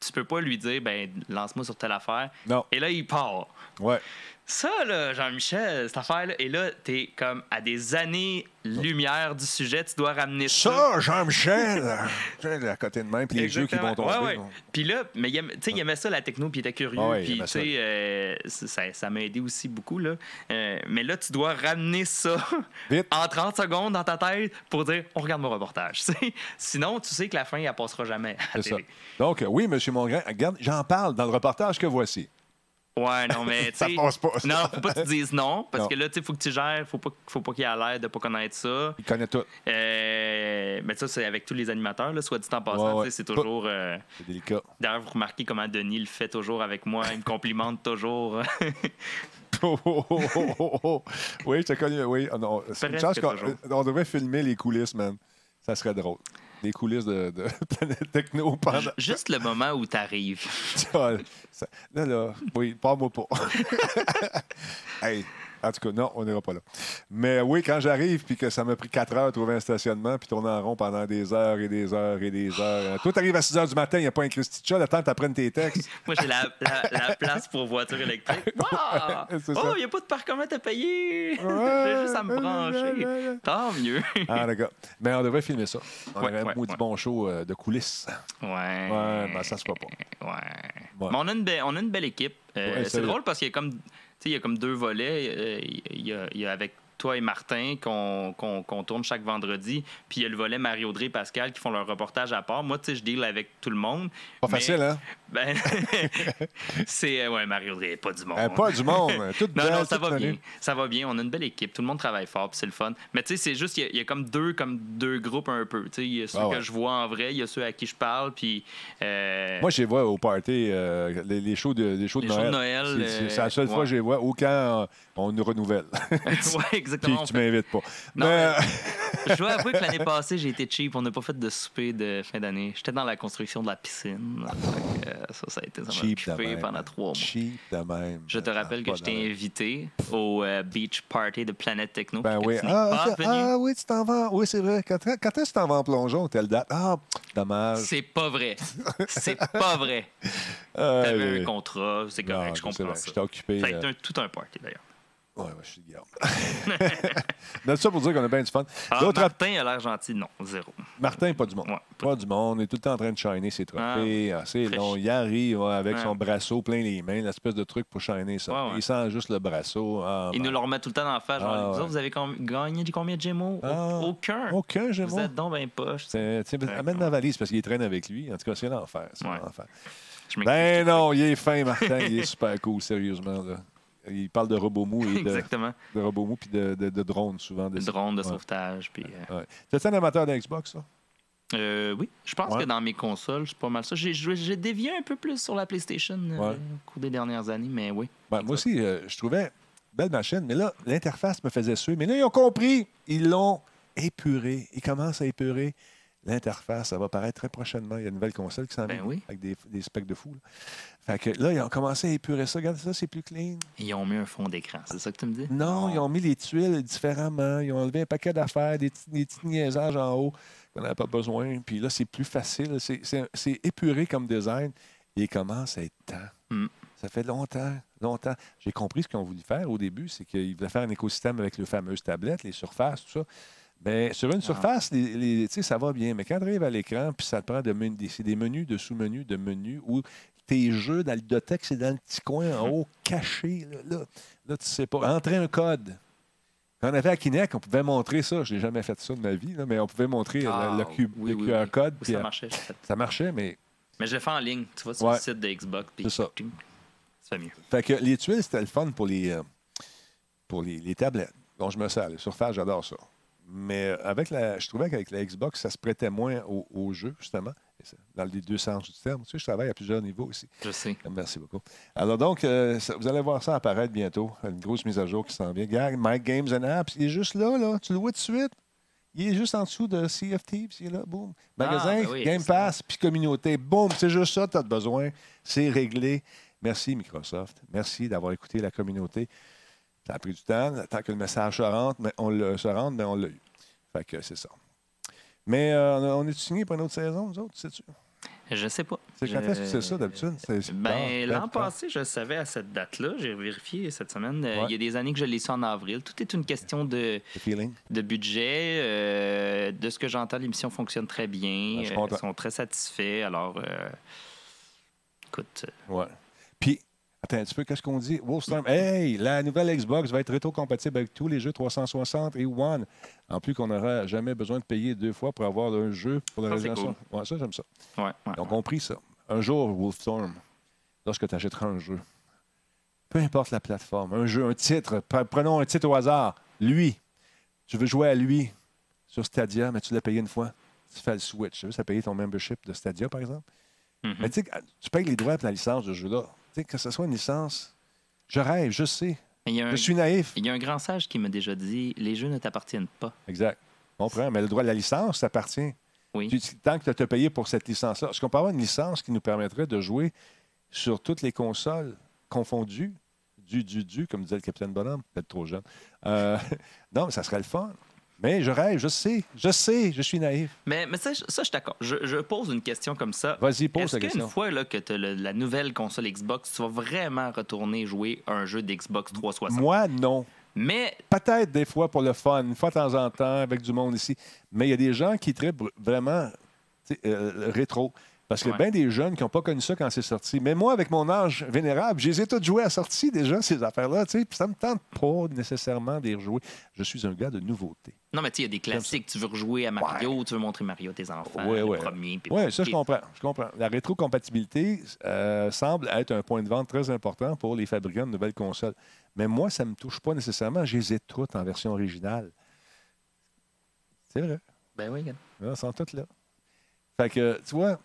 tu peux pas lui dire, ben lance-moi sur telle affaire. Non. Et là, il part. Ouais. Ça, là, Jean-Michel, cette affaire-là, et là, t'es comme à des années-lumière du sujet, tu dois ramener ça. Ça, Jean-Michel! À côté de même, puis les yeux qui vont tomber. Ouais, ouais. Puis là, mais il sais, il aimait ça, la techno, puis il était curieux. Ah ouais, puis, aimait tu ça. sais, euh, ça ça m'a aidé aussi beaucoup. Là. Euh, mais là, tu dois ramener ça Vite. en 30 secondes dans ta tête pour dire on regarde mon reportage. Sinon, tu sais que la fin, elle passera jamais à la C'est ça. télé. Donc, oui, M. Mongrain, j'en parle dans le reportage que voici. Ouais, non, mais tu sais- passe pas, ça. Non, faut pas que tu dises non, parce Non. que là, tu sais, faut que tu gères, faut pas, faut pas qu'il ait l'air de pas connaître ça. Il connaît tout. Euh, mais ça, c'est avec tous les animateurs, là, soit dit en passant, Ouais, tu sais, c'est ouais. toujours. euh, C'est délicat. D'ailleurs, vous remarquez comment Denis le fait toujours avec moi. Il me complimente toujours. Oh, oh, oh, oh, oh, oh. Oui, je te connais. Oui, Ah non, c'est une chance qu'on on devrait filmer les coulisses, man. Ça serait drôle. Les coulisses de, de Planète Techno pendant. Juste le moment où tu arrives. Là, là, oui, parle-moi pas. hey, en tout cas, non, on n'ira pas là. Mais oui, quand j'arrive, puis que ça m'a pris 4 heures de trouver un stationnement, puis tourner en rond pendant des heures et des heures et des heures. Toi, t'arrives à 6 heures du matin, il n'y a pas un chat, le temps que t'apprennes tes textes. Moi, j'ai la, la- la place pour voiture électrique. Ah! Oh, il n'y a pas de parcomètre à payer. Ouais. J'ai juste à me brancher. Tant mieux. Ah, d'accord. Mais on devrait filmer ça. On Ouais, aurait un ouais, bon show euh, de coulisses. Ouais. Ouais, ben ça se fera pas. Ouais. Mais on a une, be- on a une belle équipe. Euh, c'est drôle parce qu'il y a comme, il y a comme deux volets. Euh, Il y, avec toi et Martin qu'on qu'on- qu'on tourne chaque vendredi. Puis il y a le volet Marie-Audrey et Pascal qui font leur reportage à part. Moi, tu sais, je deal avec tout le monde. Pas Mais- facile, hein? Ben, c'est. euh, ouais, Marie-Audrey, pas du monde. Euh, pas du monde. Toute Non, belle, non, ça va bien. Ça va bien. On a une belle équipe. Tout le monde travaille fort, puis c'est le fun. Mais tu sais, c'est juste, il y a- il y, a comme deux, comme deux groupes un peu. Tu sais, il y a ceux Ah que je vois en vrai, il y a ceux à qui je parle, puis. euh, Moi, je les vois au party, euh, les, les shows de, les shows de Les shows Noël. de Noël, C'est- la seule fois que je les vois ou quand on nous renouvelle. ouais, Puis exactement. tu m'invites pas. Non, Mais, Je dois avouer que l'année passée, j'ai été cheap. On n'a pas fait de souper de fin d'année. J'étais dans la construction de la piscine. Fait que, euh, ça, ça a été. Ça occupé pendant trois mois. Cheap de même. Je te rappelle que je t'ai invité au euh, beach party de Planète Techno. Ben oui. Ah, ah oui, tu t'en vas. Oui, c'est vrai. Quand, quand est-ce que tu t'en vas en plongeon, telle date? Ah, dommage. C'est pas vrai. C'est pas vrai. Ah, T'avais un contrat, c'est correct, Non, je comprends vrai, ça. J'étais occupé. Ça a euh, été un- tout un party d'ailleurs. Ouais, ouais, je suis Guillaume. Ça pour dire qu'on a bien du fun. Ah, Martin a l'air gentil, non, zéro. Martin, pas du monde. Ouais, pas du monde. Il est tout le temps en train de shiner ses trophées. Ah, c'est fraîche. long. Il arrive avec Ouais. son braceau plein les mains, l'espèce de truc pour shiner ça. Ouais. Il sent juste le braceau. Ah, Il ben, nous le remet tout le temps dans la face. Genre, Ah, vous ouais. autres, vous avez gagné du combien de Gémeaux? Ah. Aucun. Aucun, j'aime Vous êtes donc ben poche. Amène ma valise parce qu'il traîne avec lui. En tout cas, c'est l'enfer. c'est Ben non, il est fin, Martin. il est super cool, sérieusement. Là. Il parle de robots mous et de, Exactement. de robots mous puis de, de, de drones souvent. Le drone de Ouais. sauvetage. Puis, euh, Ouais. T'es un amateur de Xbox, ça? euh, oui, je pense Ouais. que dans mes consoles, c'est pas mal ça. J'ai dévié un peu plus sur la PlayStation euh, au cours des dernières années, mais oui. Ben, moi aussi, je trouvais belle machine, mais là, l'interface me faisait suer. Mais là, ils ont compris. Ils l'ont épuré. Ils commencent à épurer l'interface. Ça va paraître très prochainement. Il y a une nouvelle console qui s'en Ben vient oui. avec des, des specs de fou. là. Fait que là, ils ont commencé à épurer ça. Regarde ça, c'est plus clean. Ils ont mis un fond d'écran, c'est ça que tu me dis? Non, ils ont mis les tuiles différemment. Ils ont enlevé un paquet d'affaires, des, petits- des petits niaisages en haut qu'on n'avait pas besoin. Puis là, c'est plus facile. C'est- C'est c'est épuré comme design. Et il commence à être temps. Mm. Ça fait longtemps, longtemps. J'ai compris ce qu'ils ont voulu faire au début, c'est qu'ils voulaient faire un écosystème avec les fameuses tablettes, les surfaces, tout ça. Mais sur une surface, les, ça va bien. Mais quand tu arrives à l'écran, puis ça te prend de des, c'est des menus, de sous-menus, de menus, où tes jeux dans le dotex, c'est dans le petit coin en haut, caché. Là, là, Là, tu sais pas. Entrer un code. Quand on avait à Kinect, on pouvait montrer ça. Je n'ai jamais fait ça de ma vie, là, mais on pouvait montrer Ah, le, le oui, le oui, QR oui. code. Puis, ça euh, marchait. ça marchait, mais. Mais je l'ai fait en ligne, tu vois, sur Ouais. le site de Xbox. C'est ça. Fait mieux. Fait que les tuiles, c'était le fun pour les, euh, pour les, les tablettes. dont je me sers. Les surfaces, j'adore ça. Mais avec la, je trouvais qu'avec la Xbox, ça se prêtait moins au, au jeu, justement. Dans les deux sens du terme. Tu sais, je travaille à plusieurs niveaux ici. Je sais. Merci beaucoup. Alors donc, euh, ça- vous allez voir ça apparaître bientôt. Une grosse mise à jour qui s'en vient. Regarde, My Games and Apps, il est juste là, là. Tu le vois tout de suite. Il est juste en dessous de CFT, puis il est là, boum. Magasin, ben oui, Game Pass, puis communauté. Boum, c'est juste ça tu as besoin. C'est réglé. Merci, Microsoft. Merci d'avoir écouté la communauté. Ça a pris du temps, temps que le message se rentre, mais on le, se rende, mais on l'a eu. Fait que c'est ça. Mais euh, on est signé pour une autre saison, nous autres, sais-tu? Je sais pas. C'est quand est-ce que sais ça d'habitude? C'est- c'est Ben, l'an passé, je savais à cette date-là. J'ai vérifié cette semaine. Euh, Ouais. Il y a des années que je l'ai su en avril. Tout est une question de, de budget. euh, de ce que j'entends, l'émission fonctionne très bien. Euh, content. ils sont très satisfaits. Alors, euh, écoute, euh, Ouais. Attends un petit peu, qu'est-ce qu'on dit? Wolfstorm, hey, la nouvelle Xbox va être rétro-compatible avec tous les jeux 360 et One. En plus qu'on n'aura jamais besoin de payer deux fois pour avoir un jeu pour la Ça, c'est résolution. Ouais, ça, j'aime ça. ouais, ouais. Ils ont compris ça. Un jour, Wolfstorm, lorsque tu achèteras un jeu, peu importe la plateforme, un jeu, un titre, pre- prenons un titre au hasard, lui, tu veux jouer à lui sur Stadia, mais tu l'as payé une fois. Tu fais le switch. Tu veux, ça payer ton membership de Stadia, par exemple? Mhm. Mais tu sais, tu payes les droits pour la licence de jeu-là. Tu sais, que ce soit une licence, je rêve, je sais. Un- Je suis naïf. il y a un grand sage qui m'a déjà dit les jeux ne t'appartiennent pas. Exact. Je comprends. Mais le droit de la licence, ça appartient. Oui. Tu- tant que tu as payé pour cette licence-là. Est-ce qu'on peut avoir une licence qui nous permettrait de jouer sur toutes les consoles confondues? Du, du, du, comme disait le capitaine Bonhomme, peut-être trop jeune. Euh, non, mais ça serait le fun. Mais je rêve, je sais, je sais, je suis naïf. Mais, mais ça, je- ça, je suis d'accord. Je, je pose une question comme ça. Vas-y, pose Est-ce la qu'une question. fois là, que tu as la nouvelle console Xbox, tu vas vraiment retourner jouer un jeu d'Xbox 360? Moi, non. Mais Peut-être des fois pour le fun, une fois de temps en temps, avec du monde ici. Mais il y a des gens qui trippent vraiment euh, rétro. Parce que Ouais. bien des jeunes qui n'ont pas connu ça quand c'est sorti. Mais moi, avec mon âge vénérable, je les ai tous joués à sortie déjà, ces affaires-là. ça ne me tente pas nécessairement de les rejouer. Je suis un gars de nouveauté. Non, mais tu sais, il y a des classiques. Tu veux rejouer à Mario, tu veux montrer Mario à tes enfants, Ouais, ouais. premier. puis- Oui, ça, je comprends. Je comprends. La rétrocompatibilité euh, semble être un point de vente très important pour les fabricants de nouvelles consoles. Mais moi, ça ne me touche pas nécessairement. Je les ai toutes en version originale. C'est vrai. Ben oui, regarde. Elles sont toutes là. Fait que, tu vois,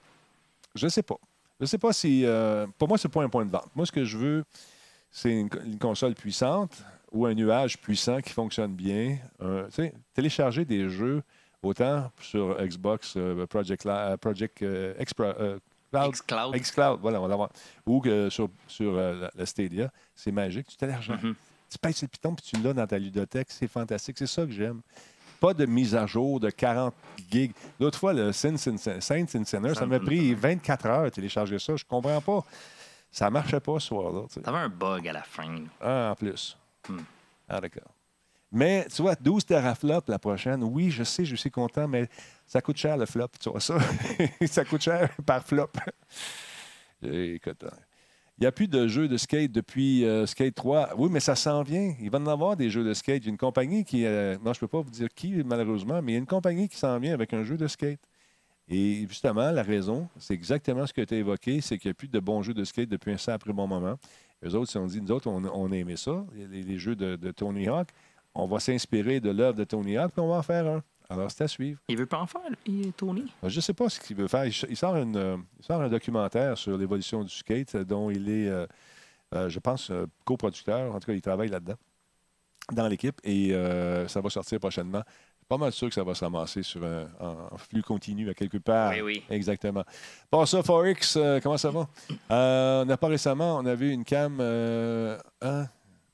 je sais pas. Je sais pas si. euh, pour moi, c'est pas un point de vente. Moi, ce que je veux, c'est une, co- une console puissante ou un nuage puissant qui fonctionne bien. Euh, télécharger des jeux autant sur Xbox, euh, Project, La- euh, Project Expra- Cloud, Xcloud. Xcloud, voilà, on va l'avoir. Ou que sur, sur la- la Stadia, c'est magique. Tu télécharges. Mhm. Tu payes sur le piton puis tu l'as dans ta ludothèque. C'est fantastique. C'est ça que j'aime. Pas de mise à jour de 40 gigs. L'autre fois, le Saints and, Saints and Sinners, ça m'a pris Sinners. 24 heures à télécharger ça. Je comprends pas. Ça marchait pas ce soir-là. tu sais. T'avais un bug à la fin. Ah, en plus. Hmm. Ah, d'accord. Mais tu vois, 12 teraflops la prochaine, oui, je sais, je suis content, mais ça coûte cher le flop, tu vois ça? ça coûte cher par flop. Écoute, hein. Il n'y a plus de jeux de skate depuis euh, Skate 3. Oui, mais ça s'en vient. Il va en avoir des jeux de skate. Il y a une compagnie qui. euh, non, je ne peux pas vous dire qui, malheureusement, mais il y a une compagnie qui s'en vient avec un jeu de skate. Et justement, la raison, c'est exactement ce qui a été évoqué, c'est qu'il n'y a plus de bons jeux de skate depuis un sacré bon moment. Eux autres, se sont dit, nous autres, on, on ça, les, les jeux de, de Tony Hawk. On va s'inspirer de l'œuvre de Tony Hawk, puis on va en faire un. Alors, c'est à suivre. Il veut pas en faire, lui, Tony? Je ne sais pas ce qu'il veut faire. Il, sort une, euh, il sort un documentaire sur l'évolution du skate euh, dont il est, euh, euh, je pense, euh, coproducteur. En tout cas, il travaille là-dedans, dans l'équipe. Et euh, ça va sortir prochainement. Je suis pas mal sûr que ça va se ramasser sur un, en, en flux continu à quelque part. Oui, oui. Exactement. Pour ça, Forex, euh, comment ça va? Euh, on n'a pas récemment, on a vu une cam. euh, un.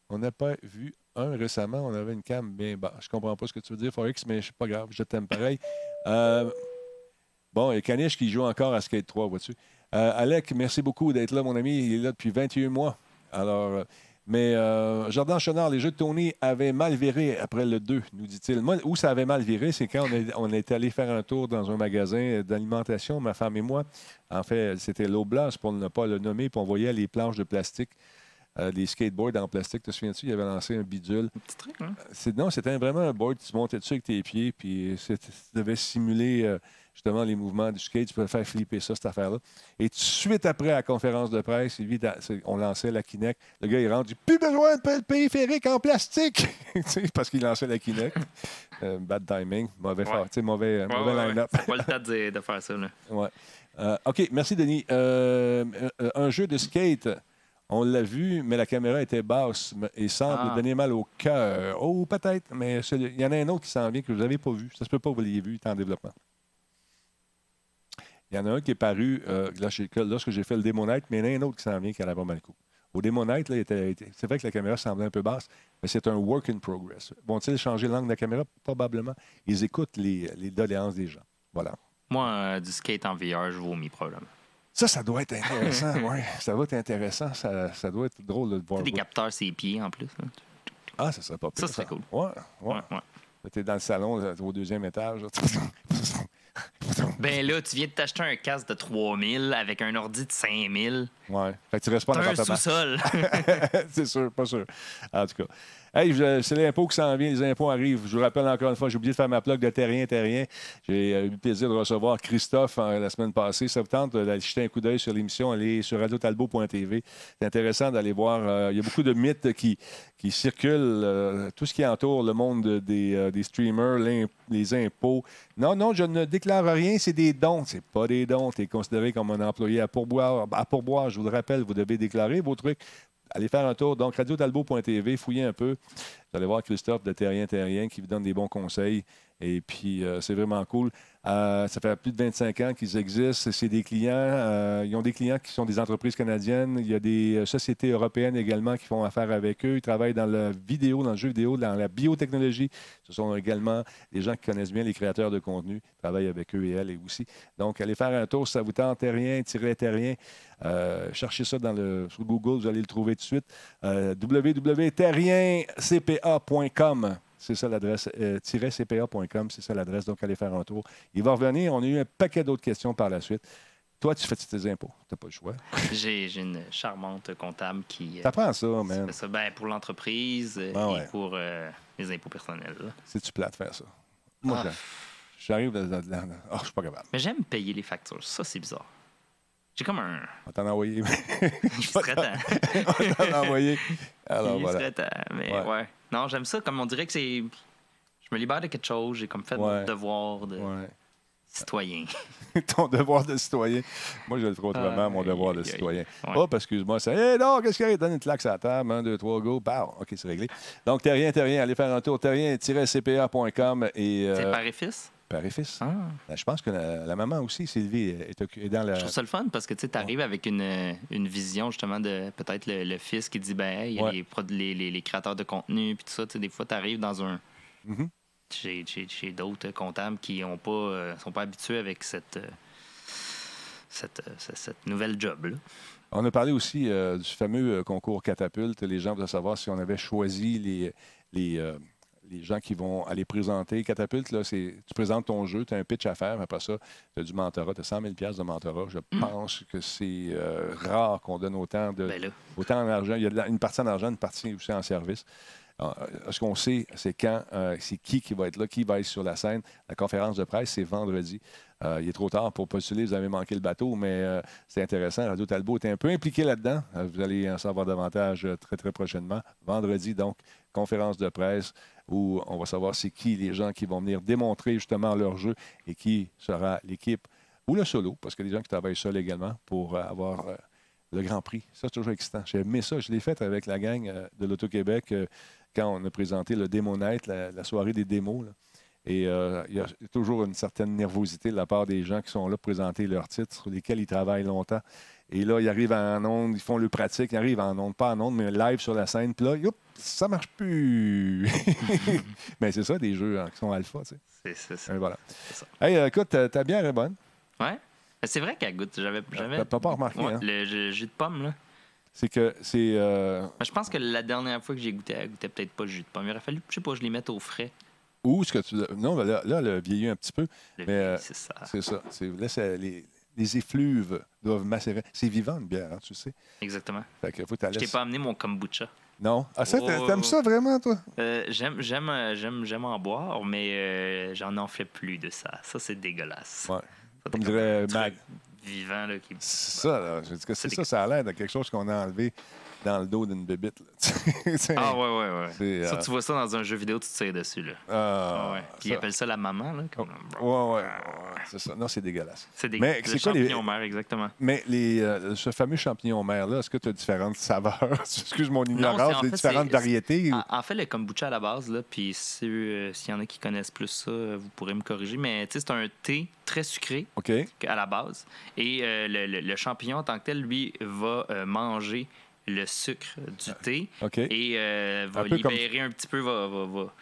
On n'a pas vu récemment, on avait une cam bien bas. Je comprends pas ce que tu veux dire, Forex, mais c'est pas grave, je t'aime pareil. Euh, bon, a Caniche qui joue encore à Skate 3, vois-tu? Euh, Alec, merci beaucoup d'être là, mon ami. Il est là depuis 21 mois. Alors, euh, mais euh, Jordan Chenard, les jeux de Tony avaient mal viré après le 2, nous dit-il. Moi, où ça avait mal viré, c'est quand on est, on est allé faire un tour dans un magasin d'alimentation, ma femme et moi. En fait, c'était l'Oblast, pour ne pas le nommer, puis on voyait les planches de plastique, euh, des skateboards en plastique. Te souviens-tu, il avait lancé un bidule. Un petit truc, hein? C'est- non, c'était vraiment un board, tu montais dessus avec tes pieds, puis c'était- ça devait simuler euh, justement les mouvements du skate. Tu pouvais faire flipper ça, cette affaire-là. Et tout de suite après à la conférence de presse, on lançait la Kinect. Le gars, il rentre, il dit Plus besoin de périphérique en plastique Tu Parce qu'il lançait la Kinect. Euh, bad timing, mauvais, Ouais. tu mauvais, euh, Ouais, mauvais ouais, line-up. C'est pas le temps de, de faire ça, là. Ouais. Euh, OK, merci Denis. Euh, euh, un jeu de skate, on l'a vu, mais la caméra était basse et semble Ah. donner mal au cœur. Oh, peut-être, mais il y en a un autre qui s'en vient que vous n'avez pas vu. Ça se peut pas que vous l'ayez vu, il est en développement. Il y en a un qui est paru euh, lorsque j'ai fait le Demo Night, mais il y en a un autre qui s'en vient qui allait pas mal coup. Au était- c'est vrai que la caméra semblait un peu basse, mais c'est un work in progress. Vont-ils changer l'angle de la caméra? Probablement. Ils écoutent les, les doléances des gens. Voilà. Moi, euh, du skate en VR, je vomis, probablement. Ça, ça doit être intéressant, oui. Ça doit être intéressant. Ça, ça doit être drôle de le voir. Des capteurs, ses pieds, en plus. là. Ah, ça serait pas pire. Ça serait cool. Ouais, ouais. Ouais, ouais. Tu es dans le salon, là, au deuxième étage. là. Ben là, tu viens de t'acheter un casque de 3000 avec un ordi de 5000. ouais. Fait que tu restes pas T'as un sous-sol. c'est sûr, pas sûr. En tout cas. Hey, c'est l'impôt qui s'en vient, les impôts arrivent. Je vous rappelle encore une fois, j'ai oublié de faire ma plug de Terrien, Terrien. J'ai euh, eu le plaisir de recevoir Christophe euh, la semaine passée. Ça vous tente d'aller jeter un coup d'œil sur l'émission, allez sur radiotalbo.tv. C'est intéressant d'aller voir. euh, il y a beaucoup de mythes qui, circulent, tout ce qui entoure le monde de- des, streamers, les impôts. Non, non, je ne déclare rien, c'est des dons. C'est pas des dons. Tu es considéré comme un employé à pourboire. À pourboire, je vous le rappelle, vous devez déclarer vos trucs. Allez faire un tour. Donc, radiotalbo.tv, fouillez un peu. Vous allez voir Christophe de Terrien Terrien qui vous donne des bons conseils. Et puis, euh, c'est vraiment cool. Euh, ça fait plus de 25 ans qu'ils existent. C'est des clients. euh, ils ont des clients qui sont des entreprises canadiennes. Il y a des sociétés européennes également qui font affaire avec eux. Ils travaillent dans la vidéo, dans le jeu vidéo, dans la biotechnologie. Ce sont également des gens qui connaissent bien les créateurs de contenu. Ils travaillent avec eux et elles aussi. Donc, allez faire un tour ça vous tente. Terrien, tiret Terrien. Euh, cherchez ça dans le, sur Google, vous allez le trouver tout de suite. Www.terriencpa.com. C'est ça l'adresse, euh, -cpa.com, c'est ça l'adresse, donc allez faire un tour. Il va revenir, on a eu un paquet d'autres questions par la suite. Toi, tu fais tes impôts. Tu n'as pas le choix. J'ai une charmante comptable qui. euh, T'apprends ça, man. fait ça ben, pour l'entreprise euh, Ah et ouais. pour euh, les impôts personnels. C'est-tu plate de faire ça? Moi, Ah. je- j'arrive dans... dans- dans- Oh, je suis pas capable. Mais j'aime payer les factures. Ça, c'est bizarre. J'ai comme un. On t'en envoyer. Il serait temps. On t'en envoyer. Alors, Il voilà. serait temps. Mais Ouais. ouais. Non, j'aime ça. Comme on dirait que c'est. Je me libère de quelque chose. J'ai comme fait Ouais. mon devoir de Ouais. citoyen. Ton devoir de citoyen. Moi, je le ferai autrement, mon devoir de citoyen. Ouais. Hop, excuse-moi. C'est, hé, non, qu'est-ce qu'il y a? Donne une claque sur la table. Un, deux, trois, go. Pow. OK, c'est réglé. Donc, Terrien, Terrien, allez faire un tour. Terrien-cpa.com et. euh, C'est père et fils. Père et fils. Ah. Ben, Je pense que la, la maman aussi, Sylvie, est, est dans la. Je trouve ça le fun parce que tu arrives avec une, euh, une vision justement de peut-être le, le fils qui dit ben il y a Ouais. les, créateurs de contenu puis tout ça. Des fois, tu arrives dans un. Mhm. Chez, chez- chez d'autres comptables qui ont pas, euh, sont pas habitués avec cette, euh, cette, euh, cette, cette nouvelle job. Là. On a parlé aussi du fameux concours catapulte. Les gens veulent savoir si on avait choisi les, les, les gens qui vont aller présenter. Catapulte, là, c'est tu présentes ton jeu, tu as un pitch à faire. Après ça, tu as du mentorat, tu as 100 000 de mentorat. Je pense que c'est euh, rare qu'on donne autant de, Ben là, autant en argent. Il y a la- une partie en argent, une partie aussi en service. Euh, Ce qu'on sait, c'est quand, euh, c'est qui qui va être là, qui va être sur la scène. La conférence de presse, c'est vendredi. Euh, il est trop tard pour postuler, vous avez manqué le bateau, mais euh, c'est intéressant. Radio Talbot est un peu impliqué là-dedans. Vous allez en savoir davantage très, très prochainement. Vendredi, donc, conférence de presse où on va savoir c'est qui les gens qui vont venir démontrer justement leur jeu et qui sera l'équipe ou le solo, parce que les gens qui travaillent seuls également pour euh, avoir euh, le Grand Prix. Ça, c'est toujours excitant. J'ai aimé ça. Je l'ai fait avec la gang euh, de l'Auto-Québec quand on a présenté le Démo Night, la, la soirée des démos. là. Et euh, il y a toujours une certaine nervosité de la part des gens qui sont là pour présenter leurs titres, sur lesquels ils travaillent longtemps. Et là, ils arrivent en ondes, ils font le pratique, ils arrivent en ondes, pas en ondes, mais live sur la scène. Puis là, youp, ça marche plus. mais c'est ça, des jeux hein, qui sont alpha, tu sais. c'est c'est ça. Et voilà. C'est ça. Hey, euh, écoute, ta, ta bière est bonne. Ouais. Mais C'est vrai qu'elle goûte. J'avais. j'avais- T'as pas remarqué, Ouais, hein? le jus- jus de pomme, là. C'est que c'est... euh, Mais Je pense que la dernière fois que j'ai goûté, elle goûtait peut-être pas le jus de pomme. Il aurait fallu, je sais pas, je les mette au frais. Où est-ce que tu... Non, mais là, là, elle a vieilli un petit peu. Le Mais, euh, c'est ça. C'est ça. Là, c'est- les, les effluves doivent macérer. C'est vivant, une bière, hein, tu sais. Exactement. Fait que faut que tu Je t'ai pas amené mon kombucha. Non. Ah, ça, Oh. t'aimes ça vraiment, toi? Euh, j'aime, j'aime, euh, j'aime, j'aime en boire, mais euh, j'en en fais plus de ça. Ça, c'est dégueulasse. Ouais. Ça, Comme dirait Mag. Vivant, là, qui... C'est ça, là. Je dis que c'est C'est ça, ça a l'air de quelque chose qu'on a enlevé dans le dos d'une bébite. là. Ah, ouais, ouais, ouais. C'est, Ça, euh, tu vois ça dans un jeu vidéo, tu te tires dessus, là. ah, Ah, ouais. Puis ils ça- appellent ça la maman, là. comme- Ouais, ouais, ouais, c'est ça. Non, c'est dégueulasse. C'est des Mais le c'est quoi les- champignon mère, exactement. Mais les, euh, ce fameux champignon mer-là, est-ce que tu as différentes saveurs? Excuse mon ignorance, en des fait, différentes variétés? ou- En, en fait, le kombucha à la base, là, puis si, euh, s'il y en a qui connaissent plus ça, euh, vous pourrez me corriger, mais tu sais, c'est un thé très sucré OK. à la base. Et euh, le, le- le champignon en tant que tel, lui, va euh, manger le sucre du thé OK. et euh, va Un peu comme- libérer un petit peu, va, va- va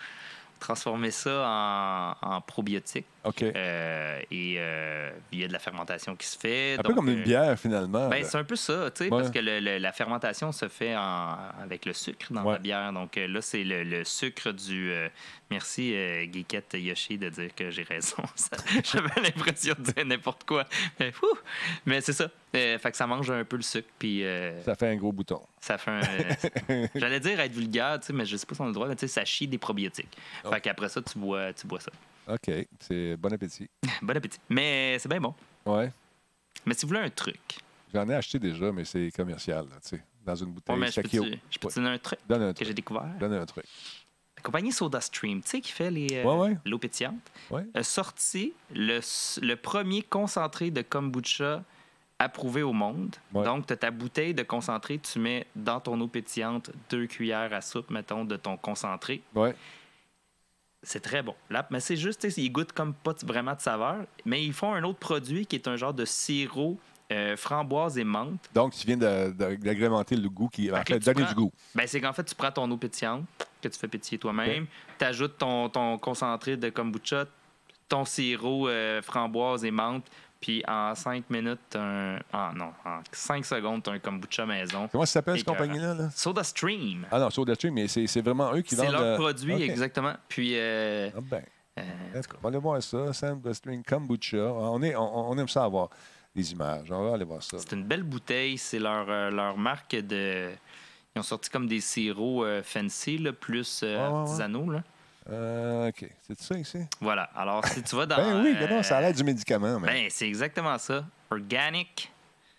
transformer ça en, en probiotique. OK. Euh, et euh, il y a de la fermentation qui se fait. un peu comme une euh, bière, finalement. ben, c'est un peu ça, tu sais, Ouais. parce que le- le- la fermentation se fait en- avec le sucre dans Ouais. la bière. Donc là, c'est le, le sucre du. euh, merci, Geekette Yoshi, de dire que j'ai raison. J'avais l'impression de dire n'importe quoi. Mais! Mais c'est ça. Fait que ça mange un peu le sucre, puis Ça fait un gros bouton. ça fait un. J'allais dire être vulgaire, tu sais, mais je sais pas si on a le droit, mais tu sais, ça chie des probiotiques. Oh. Fait qu'après ça, tu bois, tu bois ça. OK. C'est bon appétit. Bon appétit. Mais c'est bien bon. Ouais. Mais si vous voulez un truc, J'en ai acheté déjà, mais c'est commercial, là, tu sais. Dans une bouteille. ouais, mais je peux, te, je peux te donner un truc Donne un que j'ai découvert. Donne un truc. La compagnie SodaStream, tu sais, qui fait les, euh, Ouais, ouais. l'eau pétillante, Ouais. a sorti le, le premier concentré de kombucha approuvé au monde. Donc, tu as ta bouteille de concentré, tu mets dans ton eau pétillante deux cuillères à soupe, mettons, de ton concentré. Ouais. C'est très bon. Là, mais c'est juste, ils goûtent comme pas vraiment de saveur, mais ils font un autre produit qui est un genre de sirop euh, framboise et menthe. Donc, tu viens d'agrémenter le goût qui. En Fait donner prends- du goût. Ben, c'est qu'en fait, tu prends ton eau pétillante que tu fais pétiller toi-même, tu ajoutes ton, ton concentré de kombucha, ton sirop euh, framboise et menthe, puis en 5 minutes, un. Ah non, en 5 secondes, un kombucha maison. Comment ça s'appelle, cette compagnie-là? Là? Soda Stream. Ah non, SodaStream, mais c'est c'est vraiment eux qui C'est vendent. leur euh, produit, exactement. Puis, euh, Ah ben. euh. On va aller voir ça. SodaStream Kombucha. On, est, on, on aime ça avoir. les images. On va aller voir ça. C'est une belle bouteille. C'est leur, euh, leur marque de. Ils ont sorti comme des sirops euh, fancy, là, plus euh, artisanaux. Là. Euh, OK. C'est ça ici? Voilà. Alors, si tu vas dans. Ben oui, mais non, ça a euh, l'air du médicament. Mais. Ben, c'est exactement ça. Organic.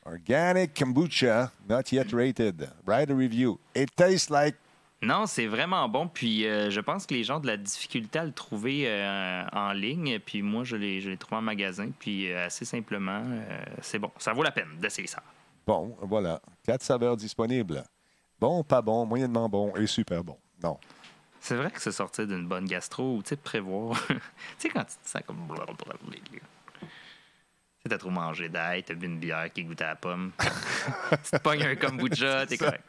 Organic kombucha, not yet rated. Write a review. It tastes like. Non, c'est vraiment bon. Puis euh, je pense que les gens ont de la difficulté à le trouver euh, en ligne. Puis moi, je l'ai je l'ai trouvé en magasin. Puis euh, assez simplement, euh, c'est bon. Ça vaut la peine d'essayer ça. Bon, voilà. Quatre saveurs disponibles. Bon, pas bon, moyennement bon et super bon. Non. C'est vrai que c'est sorti d'une bonne gastro ou tu sais, prévoir. tu sais, quand tu te sens comme. Tu sais, t'as trop mangé d'ail, t'as bu une bière qui goûte à la pomme. tu te pognes un kombucha, t'es correct.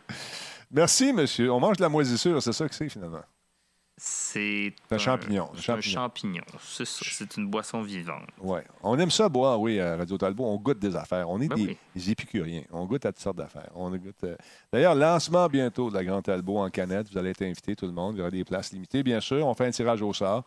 Merci, monsieur. On mange de la moisissure, c'est ça que c'est finalement. C'est un champignon, C'est champignon. un champignon. C'est ça. C'est une boisson vivante. Oui. On aime ça boire, oui, à Radio Talbot. On goûte des affaires. On est Ben des, oui. des épicuriens. On goûte à toutes sortes d'affaires. On goûte. euh, D'ailleurs, lancement bientôt de la Grande Talbot en canette. Vous allez être invités, tout le monde. Il y aura des places limitées, bien sûr. On fait un tirage au sort.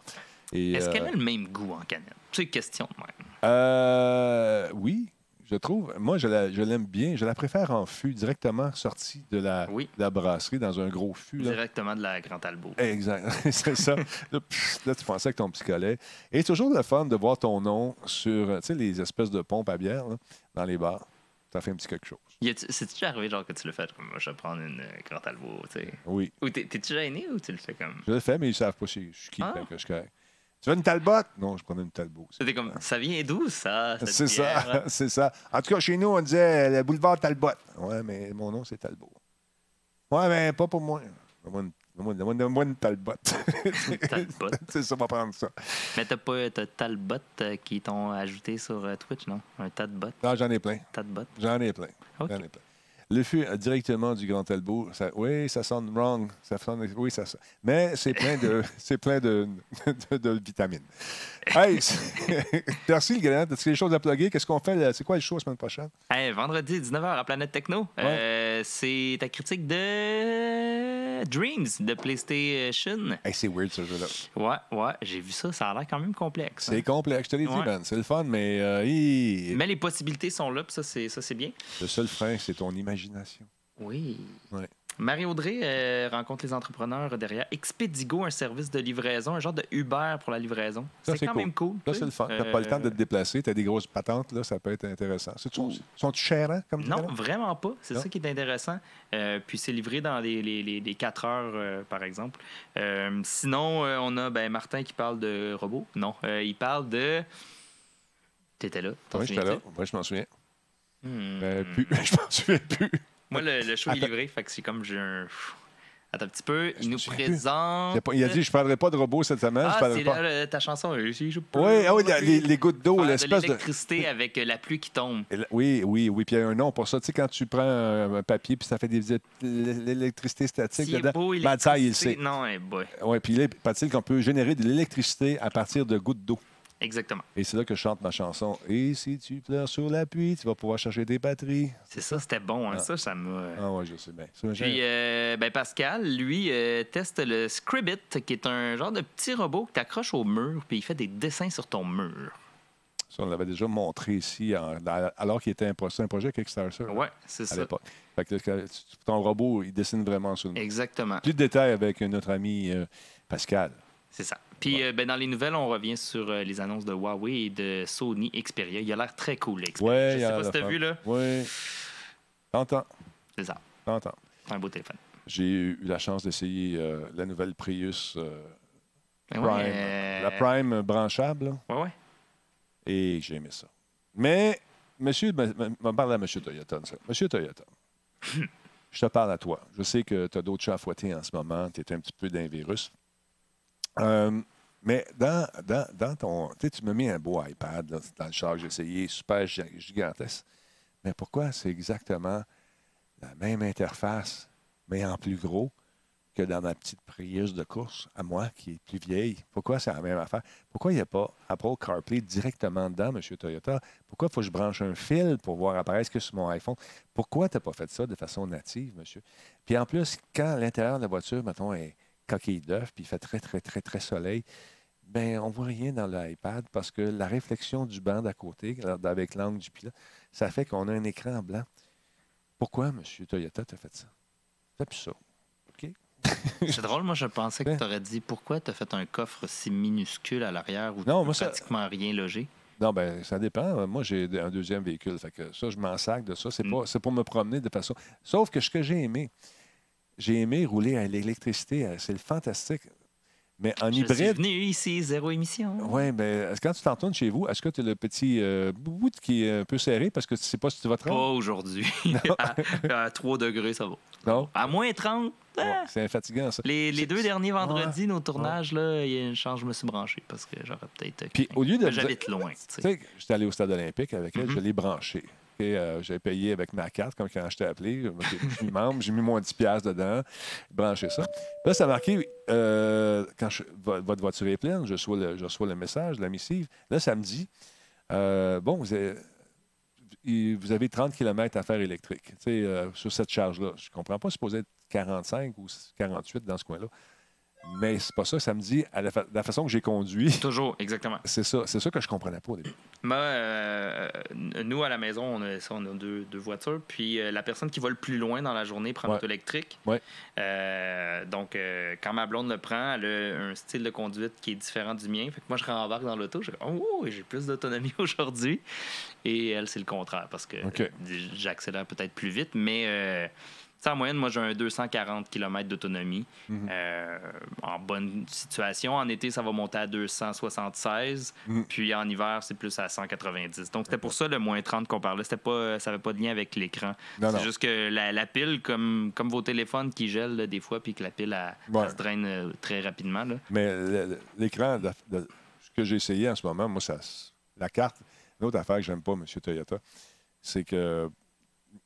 Est-ce euh, qu'elle a le même goût en canette? C'est une question de même. euh, oui, je trouve. Moi, je la- je l'aime bien. Je la préfère en fût, directement sortie de la, Oui. de la brasserie, dans un gros fût. là. Directement de la Grand Albo. Exact, c'est ça. Là, pff, là, tu pensais que ton petit collet. Et c'est toujours le fun de voir ton nom sur tu sais, les espèces de pompes à bière là, dans les bars. Ça fait un petit quelque chose. C'est-tu déjà arrivé genre que tu le fais comme moi, je vais prendre une euh, Grand Albo, tu sais? Oui, Ou t'es- t'es-tu gêné ou tu le fais comme? je le fais, mais ils savent pas si je suis qui, Ah. que je suis correct. Tu veux une talbot? Non, je prenais une talbot. C'était comme, ça vient d'où ça? C'est ça, c'est ça. En tout cas, chez nous, on disait le boulevard Talbot. Ouais, mais mon nom, c'est Talbot. Ouais, mais pas pour moi. Donne-moi une, donne-moi- donne-moi une Talbot. Talbot. c'est ça, on va prendre ça. Mais t'as pas t'as Talbot euh, qui t'ont ajouté sur euh, Twitch, non? Un Talbot? Non, j'en ai plein. Talbot? J'en ai plein. J'en ai plein. Le fût euh, directement du Grand Talbot, ça, oui, ça sonne wrong. Ça sonne, oui, ça sonne. Mais c'est plein de, c'est plein de, de, de vitamines. Hey, merci le gars. As-tu des choses à plugger? Qu'est-ce qu'on fait? C'est quoi le show la semaine prochaine? Hey, vendredi 19h à Planète Techno. Euh, c'est ta critique de Dreams de PlayStation. Hey, c'est weird ce jeu-là. Ouais, ouais, j'ai vu ça. Ça a l'air quand même complexe. hein. C'est complexe, je te l'ai dit, Ouais. Ben. C'est le fun, mais euh, hi, Mais les possibilités sont là, puis ça, c'est, ça, c'est bien. le seul frein, c'est ton imagination. Oui. Ouais. Marie-Audrey euh, rencontre les entrepreneurs derrière Expedigo, un service de livraison, un genre de Uber pour la livraison. C'est quand cool. même cool. Là, tu c'est le. T'as pas le temps de Euh, te déplacer. T'as des grosses patentes, là, ça peut être intéressant. C'est- Sont, chers, hein, comme Non, vraiment pas. C'est ça qui est intéressant. Euh, puis c'est livré dans les, les, les, les 4 heures, euh, par exemple. Euh, sinon, euh, on a ben, Martin qui parle de robots. Non, euh, il parle de. T'étais là. Oui, j'étais là. Moi, je m'en souviens. Hmm. Mais plus, je m'en souviens plus. Moi, le, le show est Attends. livré, fait que c'est comme j'ai un. Attends un petit peu. Je Il nous présente. Il a dit je ne parlerai pas de robot cette semaine. je Ah, c'est pas. ta chanson. euh, si je peux Oui, ah oui, la- les, les gouttes d'eau, l'espèce de. l'électricité avec euh, la pluie qui tombe. Oui, oui, oui. Puis il y a un nom pour ça. Tu sais, quand tu prends un, papier puis ça fait des l'électricité statique est dedans. beau, Matt Sai, il sait. Non, eh boy. Oui, puis là, paraît-il qu'on peut générer de l'électricité à partir de gouttes d'eau. Exactement. Et c'est là que je chante ma chanson. Et si tu pleures sur la pluie, tu vas pouvoir chercher des batteries. C'est ça, c'était bon. Hein. Ah. Ça, ça m'a. Ah ouais, je sais bien. Puis, euh, ben Pascal, lui, euh, teste le Scribit, qui est un genre de petit robot que tu accroches au mur, puis il fait des dessins sur ton mur. ça, on l'avait déjà montré ici, en- alors qu'il était un, pro- c'est un projet Kickstarter Ouais, c'est ça. Fait que ton robot, il dessine vraiment sur le mur. Exactement. Plus de détails avec notre ami euh, Pascal. C'est ça. Puis, euh, ben, dans les nouvelles, on revient sur euh, les annonces de Huawei et de Sony Xperia. Il a l'air très cool, Xperia. Ouais, Je sais pas si t'as vu, là. Oui. T'entends, C'est ça. t'entends. C'est un beau téléphone. J'ai eu la chance d'essayer euh, la nouvelle Prius Ben Prime. ouais, La Prime branchable, là, Ouais, ouais. et j'ai aimé ça. Mais, monsieur, me- me parle à monsieur Toyota, ça. Monsieur Toyota, je te parle à toi. Je sais que tu as d'autres chats à fouetter en ce moment. Tu es un petit peu d'un virus. Euh, mais dans, dans, dans ton. Tu sais, tu m'as mis un beau iPad dans le char j'ai essayé, super gi- gigantesque. Mais pourquoi c'est exactement la même interface, mais en plus gros, que dans ma petite Prius de course, à moi, qui est plus vieille? Pourquoi c'est la même affaire? Pourquoi il n'y a pas Apple CarPlay directement dedans, M. Toyota? Pourquoi il faut que je branche un fil pour voir apparaître que sur mon iPhone? Pourquoi tu n'as pas fait ça de façon native, monsieur? Puis en plus, quand l'intérieur de la voiture, mettons, est coquille d'œuf, puis il fait très, très, très, très soleil, ben, on voit rien dans l'iPad parce que la réflexion du banc d'à côté, avec l'angle du pilote, ça fait qu'on a un écran blanc. Pourquoi, M. Toyota, t'as fait ça? Fais plus ça. OK? C'est drôle, moi, je pensais que Ouais. tu aurais dit pourquoi tu as fait un coffre si minuscule à l'arrière où Non, tu ça- pratiquement rien logé. Non, ben ça dépend. Moi, j'ai un deuxième véhicule. Fait que ça, je m'en sac de ça. C'est Mm. pas, pour me promener de façon. Sauf que ce que j'ai aimé, j'ai aimé rouler à l'électricité. C'est le fantastique. Mais en Je suis hybride. venu ici, zéro émission. Oui, mais quand tu t'en retournes chez vous, est-ce que tu as le petit euh, bout qui est un peu serré? Parce que tu ne sais pas si tu vas te Pas rendre? aujourd'hui. à, à 3 degrés, ça va. Non? À moins 30, ah, Ouais, c'est fatigant, ça. Les, les C'est- deux derniers vendredis, nos tournages, là, il y a une chance, je me suis branché parce que j'aurais peut-être. euh, Puis, au lieu de- J'habite loin. tu sais. j'étais allé au stade olympique avec elle, Mhm. je l'ai branché. Euh, j'ai payé avec ma carte, comme quand je t'ai appelé. Je suis membre, j'ai mis mon 10$ piastres dedans, branché ça. Là, ça a marqué euh, quand je- vo- votre voiture est pleine, je reçois le, message, la missive. Là, ça me dit euh, bon, vous avez, vous avez 30 km à faire électrique euh, sur cette charge-là. Je ne comprends pas, c'est supposé être 45 ou 48 dans ce coin-là. Mais c'est pas ça, ça me dit, à la, fa- la façon que j'ai conduit, Toujours, exactement. c'est ça, c'est ça que je comprenais pas au début. Moi, euh, nous, à la maison, on a, ça, on a deux, deux voitures. Puis euh, la personne qui va le plus loin dans la journée prend Ouais. l'auto électrique. Ouais. Euh, donc, quand ma blonde le prend, elle a un style de conduite qui est différent du mien. Fait que moi, je rembarque dans l'auto. Je dis, oh, j'ai plus d'autonomie aujourd'hui. Et elle, c'est le contraire parce que j'accélère peut-être plus vite. Mais. Euh, tu sais, en moyenne, moi, j'ai un 240 km d'autonomie. Mhm. Euh, en bonne situation. En été, ça va monter à 276. Mhm. Puis en hiver, c'est plus à 190. Donc, c'était pour ça le moins 30 qu'on parlait. C'était pas, ça n'avait pas de lien avec l'écran. C'est juste que la, la pile, comme, comme vos téléphones qui gèlent là, des fois, puis que la pile, elle, se draine euh, très rapidement. Là. Mais l'écran, ce que j'ai essayé en ce moment, moi, ça, la carte, une autre affaire que j'aime pas, M. Toyota, c'est que,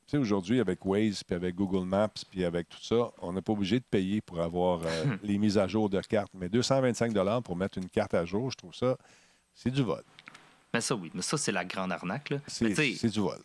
sais, aujourd'hui, avec Waze, puis avec Google Maps, puis avec tout ça, on n'est pas obligé de payer pour avoir euh, les mises à jour de cartes. Mais 225 pour mettre une carte à jour, je trouve ça, c'est du vol. Mais ça, oui. Mais ça, c'est la grande arnaque. C'est du vol.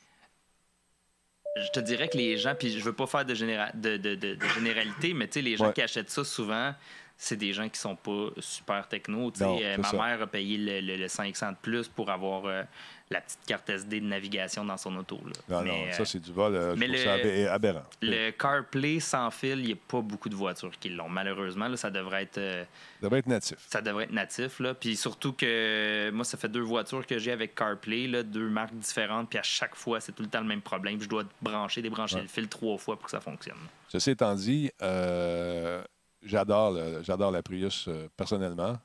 je te dirais que les gens, puis je veux pas faire de, généra- de, de- de- de généralité, mais tu sais, les gens Ouais. qui achètent ça souvent, c'est des gens qui sont pas super techno. Non, Euh, ma ça. mère a payé le, le, le 500 de plus pour avoir euh, la petite carte SD de navigation dans son auto. Là. Non, mais, non, euh, ça, c'est du vol. euh, mais le- ça aberrant. le CarPlay sans fil, il n'y a pas beaucoup de voitures qui l'ont. Malheureusement, là, ça devrait être. Ça devrait être natif. ça devrait être natif. Là. Puis surtout que moi, ça fait deux voitures que j'ai avec CarPlay, là, deux marques différentes. Puis à chaque fois, c'est tout le temps le même problème. Je dois brancher, débrancher Ouais. le fil trois fois pour que ça fonctionne. Ceci étant dit, euh, j'adore, le- j'adore la Prius euh, personnellement.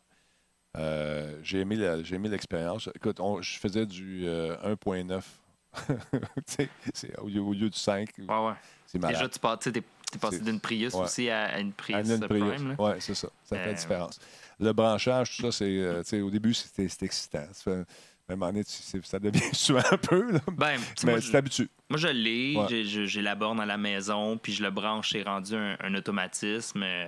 Euh, j'ai aimé, la- j'ai aimé l'expérience. Écoute, on- je faisais du euh, 1.9 Tu sais, c'est au, lieu, au lieu du 5. Ouais, ouais. C'est malade. Déjà, tu pars- t'es, t'es passé d'une Prius ouais. aussi à, à une Prius, Ah, une euh, Prius. Prime. Oui, c'est ça. Ça fait la Euh, différence. Le branchage, tout ça, c'est. euh, au début, c'était, c'était excitant. Ça tu- devient souvent un peu. Là. Ben, tu Mais moi, tu je- t'habitues. Moi, je l'ai. Ouais. J'ai, la borne à la maison, puis je le branche. C'est rendu un, un automatisme. Euh,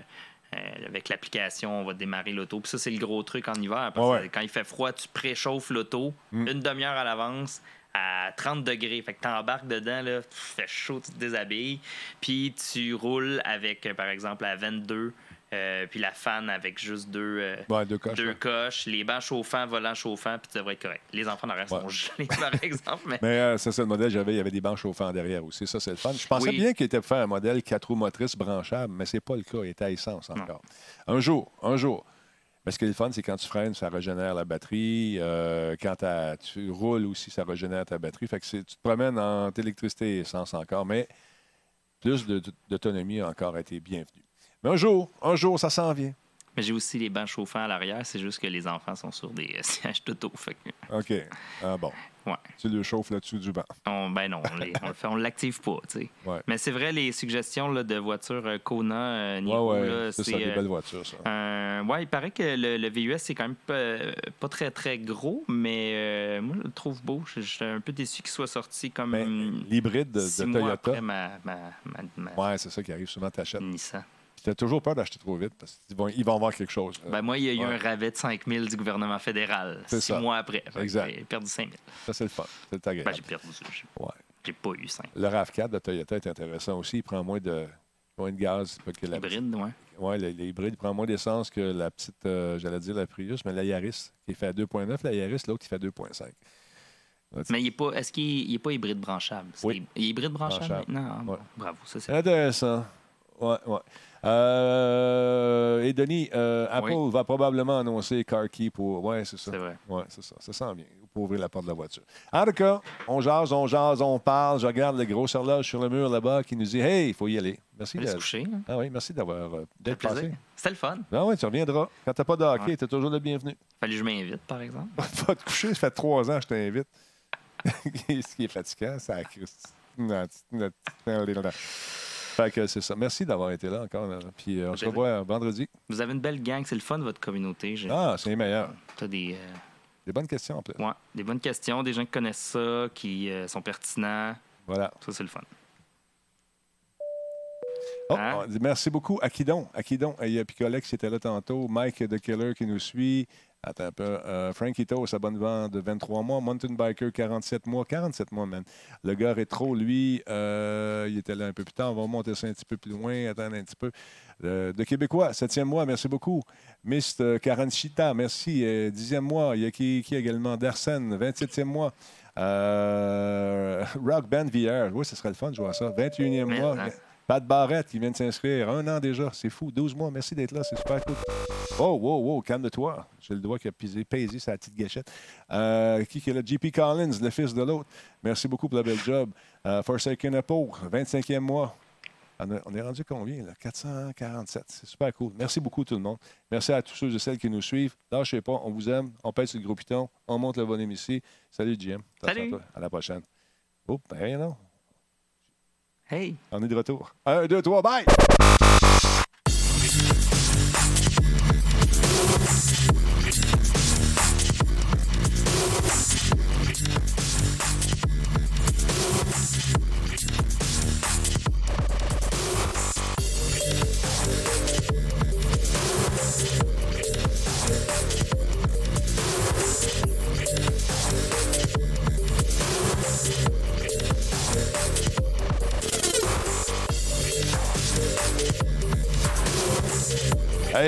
euh, avec l'application, on va démarrer l'auto. Puis ça, c'est le gros truc en hiver. Parce Ouais, que quand il fait froid, tu préchauffes l'auto Mm. une demi-heure à l'avance à 30 degrés. Fait que tu embarques dedans, là, pff, fait chaud, tu te déshabilles. Puis tu roules avec, euh, par exemple, à 22, euh, puis la fan avec juste deux, euh, Ouais, deux coches. deux ouais. coches, les bancs chauffants, volants chauffants, puis tu devrais être correct. Les enfants derrière sont Ouais. gelés, par exemple. Mais... Mais euh, ça, c'est le modèle que j'avais. Il y avait des bancs chauffants derrière aussi. Ça, c'est le fun. Je pensais Oui. bien qu'il était pour faire un modèle 4 roues motrices branchable, mais c'est pas le cas. Il était à essence Non. encore. Un jour, un jour. Mais ce qui est le fun, c'est quand tu freines, ça régénère la batterie. Quand tu roules aussi, ça régénère ta batterie. Fait que tu te promènes en électricité et essence encore, mais plus d'autonomie a encore été bienvenue. Mais un jour, un jour, ça s'en vient. Mais j'ai aussi les bancs chauffants à l'arrière, c'est juste que les enfants sont sur des euh, sièges d'auto. Que, OK. Ah bon. ouais. Tu le chauffes là-dessus du banc. On, ben non, on, les- on l'active pas, tu sais. Ouais. Mais c'est vrai, les suggestions là, de voitures euh, Kona, euh, Ouais, Niro, ouais. C'est ça, des euh, belles voitures, ça. euh, ouais, il paraît que le, le VUS, c'est quand même pas, pas très, très gros, mais euh, moi, je le trouve beau. Je, je suis un peu déçu qu'il soit sorti comme Mais l'hybride de, de Toyota. après ma, ma, ma, ma Ouais, c'est ça qui arrive souvent, t'achètes. Nissan. Tu as toujours peur d'acheter trop vite parce qu'ils vont, ils vont avoir quelque chose. Ben moi, il y a eu Ouais. un rabais de 5 000 du gouvernement fédéral six ça. mois après. Exact. J'ai perdu 5 000. ça, c'est le fun. C'est agréable. Ben, j'ai perdu. J'ai Ouais. pas eu 5 Le RAV4 de Toyota est intéressant aussi. Il prend moins de Ouais, une gaz. que la Hybride, ouais. Oui, l'hybride prend moins d'essence que la petite, euh, j'allais dire la Prius, mais la Yaris, qui fait à 2,9, la Yaris, l'autre, qui fait à 2,5. Mais il est pas, est-ce qu'il n'est pas hybride branchable? Oui. Il est hybride branchable, Branchable. maintenant? Ah, Ouais. Bravo, ça c'est... Intéressant. Ouais, ouais. Euh, et Denis, euh, Apple Oui. va probablement annoncer Car Key pour. Ouais, c'est ça. C'est vrai. Ouais, c'est ça. Ça sent bien pour ouvrir la porte de la voiture. En tout cas, on jase, on jase, on parle. Je regarde le gros horloge sur le mur là-bas qui nous dit Hey, il faut y aller. Merci. Allez se de- coucher. hein. Ah oui, merci d'avoir euh, Ça d'être passé. C'était le fun. Ah oui, tu reviendras. Quand t'as pas de hockey, Ouais. t'es toujours le bienvenu. Fallait que je m'invite, par exemple. Va te coucher, ça fait trois ans que je t'invite. Ce qui est fatigant, c'est la petite- Fait que c'est ça. Merci d'avoir été là encore. là. Puis euh, on se plaisir. revoit vendredi. Vous avez une belle gang, c'est le fun de votre communauté. J'ai- Ah, c'est les meilleurs. T'as des, euh, Des bonnes questions en plus. ouais, des bonnes questions, des gens qui connaissent ça, qui euh, sont pertinents. Voilà. Ça, c'est le fun. Oh, Hein? on dit merci beaucoup. Akidon. Akidon. Il y a Picolex qui était là tantôt. Mike The Killer qui nous suit. Attends un peu. Euh, Frankie To, sa bonne vente de 23 mois. Mountain Biker, 47 mois. 47 mois, man. Le gars rétro, lui, euh, il était là un peu plus tard. On va monter ça un petit peu plus loin. Attends un petit peu. Euh, de Québécois, 7e mois, merci beaucoup. Mist euh, Karanchita, merci. Euh, 10e mois. Il y a qui, qui également? Darsen, 27e mois. Euh, Rock Band VR. Oui, ce serait le fun de jouer à ça. 21e Mais, mois. Pat Barrett qui vient de s'inscrire. Un an déjà. C'est fou. 12 mois. Merci d'être là. C'est super cool. Oh, wow, wow. Calme-toi. J'ai le doigt qui a pisé, pesé sa petite gâchette. Euh, qui qui est là? JP Collins, le fils de l'autre. Merci beaucoup pour le bel job. Euh, Forsaken Apple, 25e mois. On, est rendu combien, là? 447. C'est super cool. Merci beaucoup, tout le monde. Merci à tous ceux et celles qui nous suivent. Lâchez pas. On vous aime. On pèse sur le gros piton. On monte le volume ici. Salut, JM. Salut. À toi. À la prochaine. Oh, ben non. On est de retour. Un, deux, trois, bye!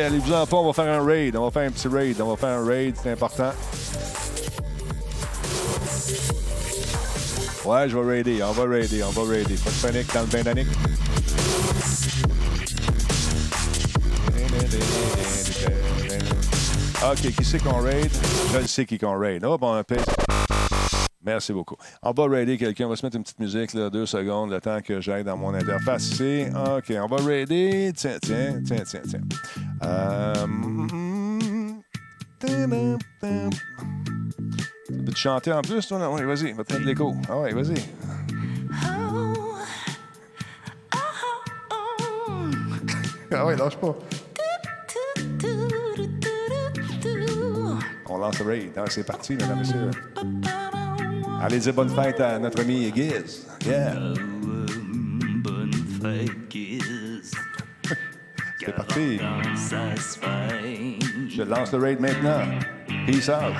Hey, allez-vous-en pas, on va faire un raid. On va faire un petit raid. On va faire un raid, c'est important. Ouais, je vais raider. On va raider. On va raider. Pas de panique dans le bain d'Annick. OK, qui c'est qu'on raid? Je le sais qui qu'on raid. Oh, bon, on pèse. Merci beaucoup. On va raider quelqu'un. On va se mettre une petite musique, là, deux secondes, le temps que j'aille dans mon interface ici. OK, on va raider. Tiens, tiens, tiens, tiens, tiens. Euh... Tu peux te chanter en plus, toi? Oui, vas-y, va te mettre l'écho. Ah ouais, vas-y. Ah ouais, lâche pas. On lance le raid. Ah, c'est parti, mesdames et. Allez dire bonne fête à notre ami Giz. Yeah. Bonne fête, Giz. C'est parti. Je lance le raid maintenant. Peace out.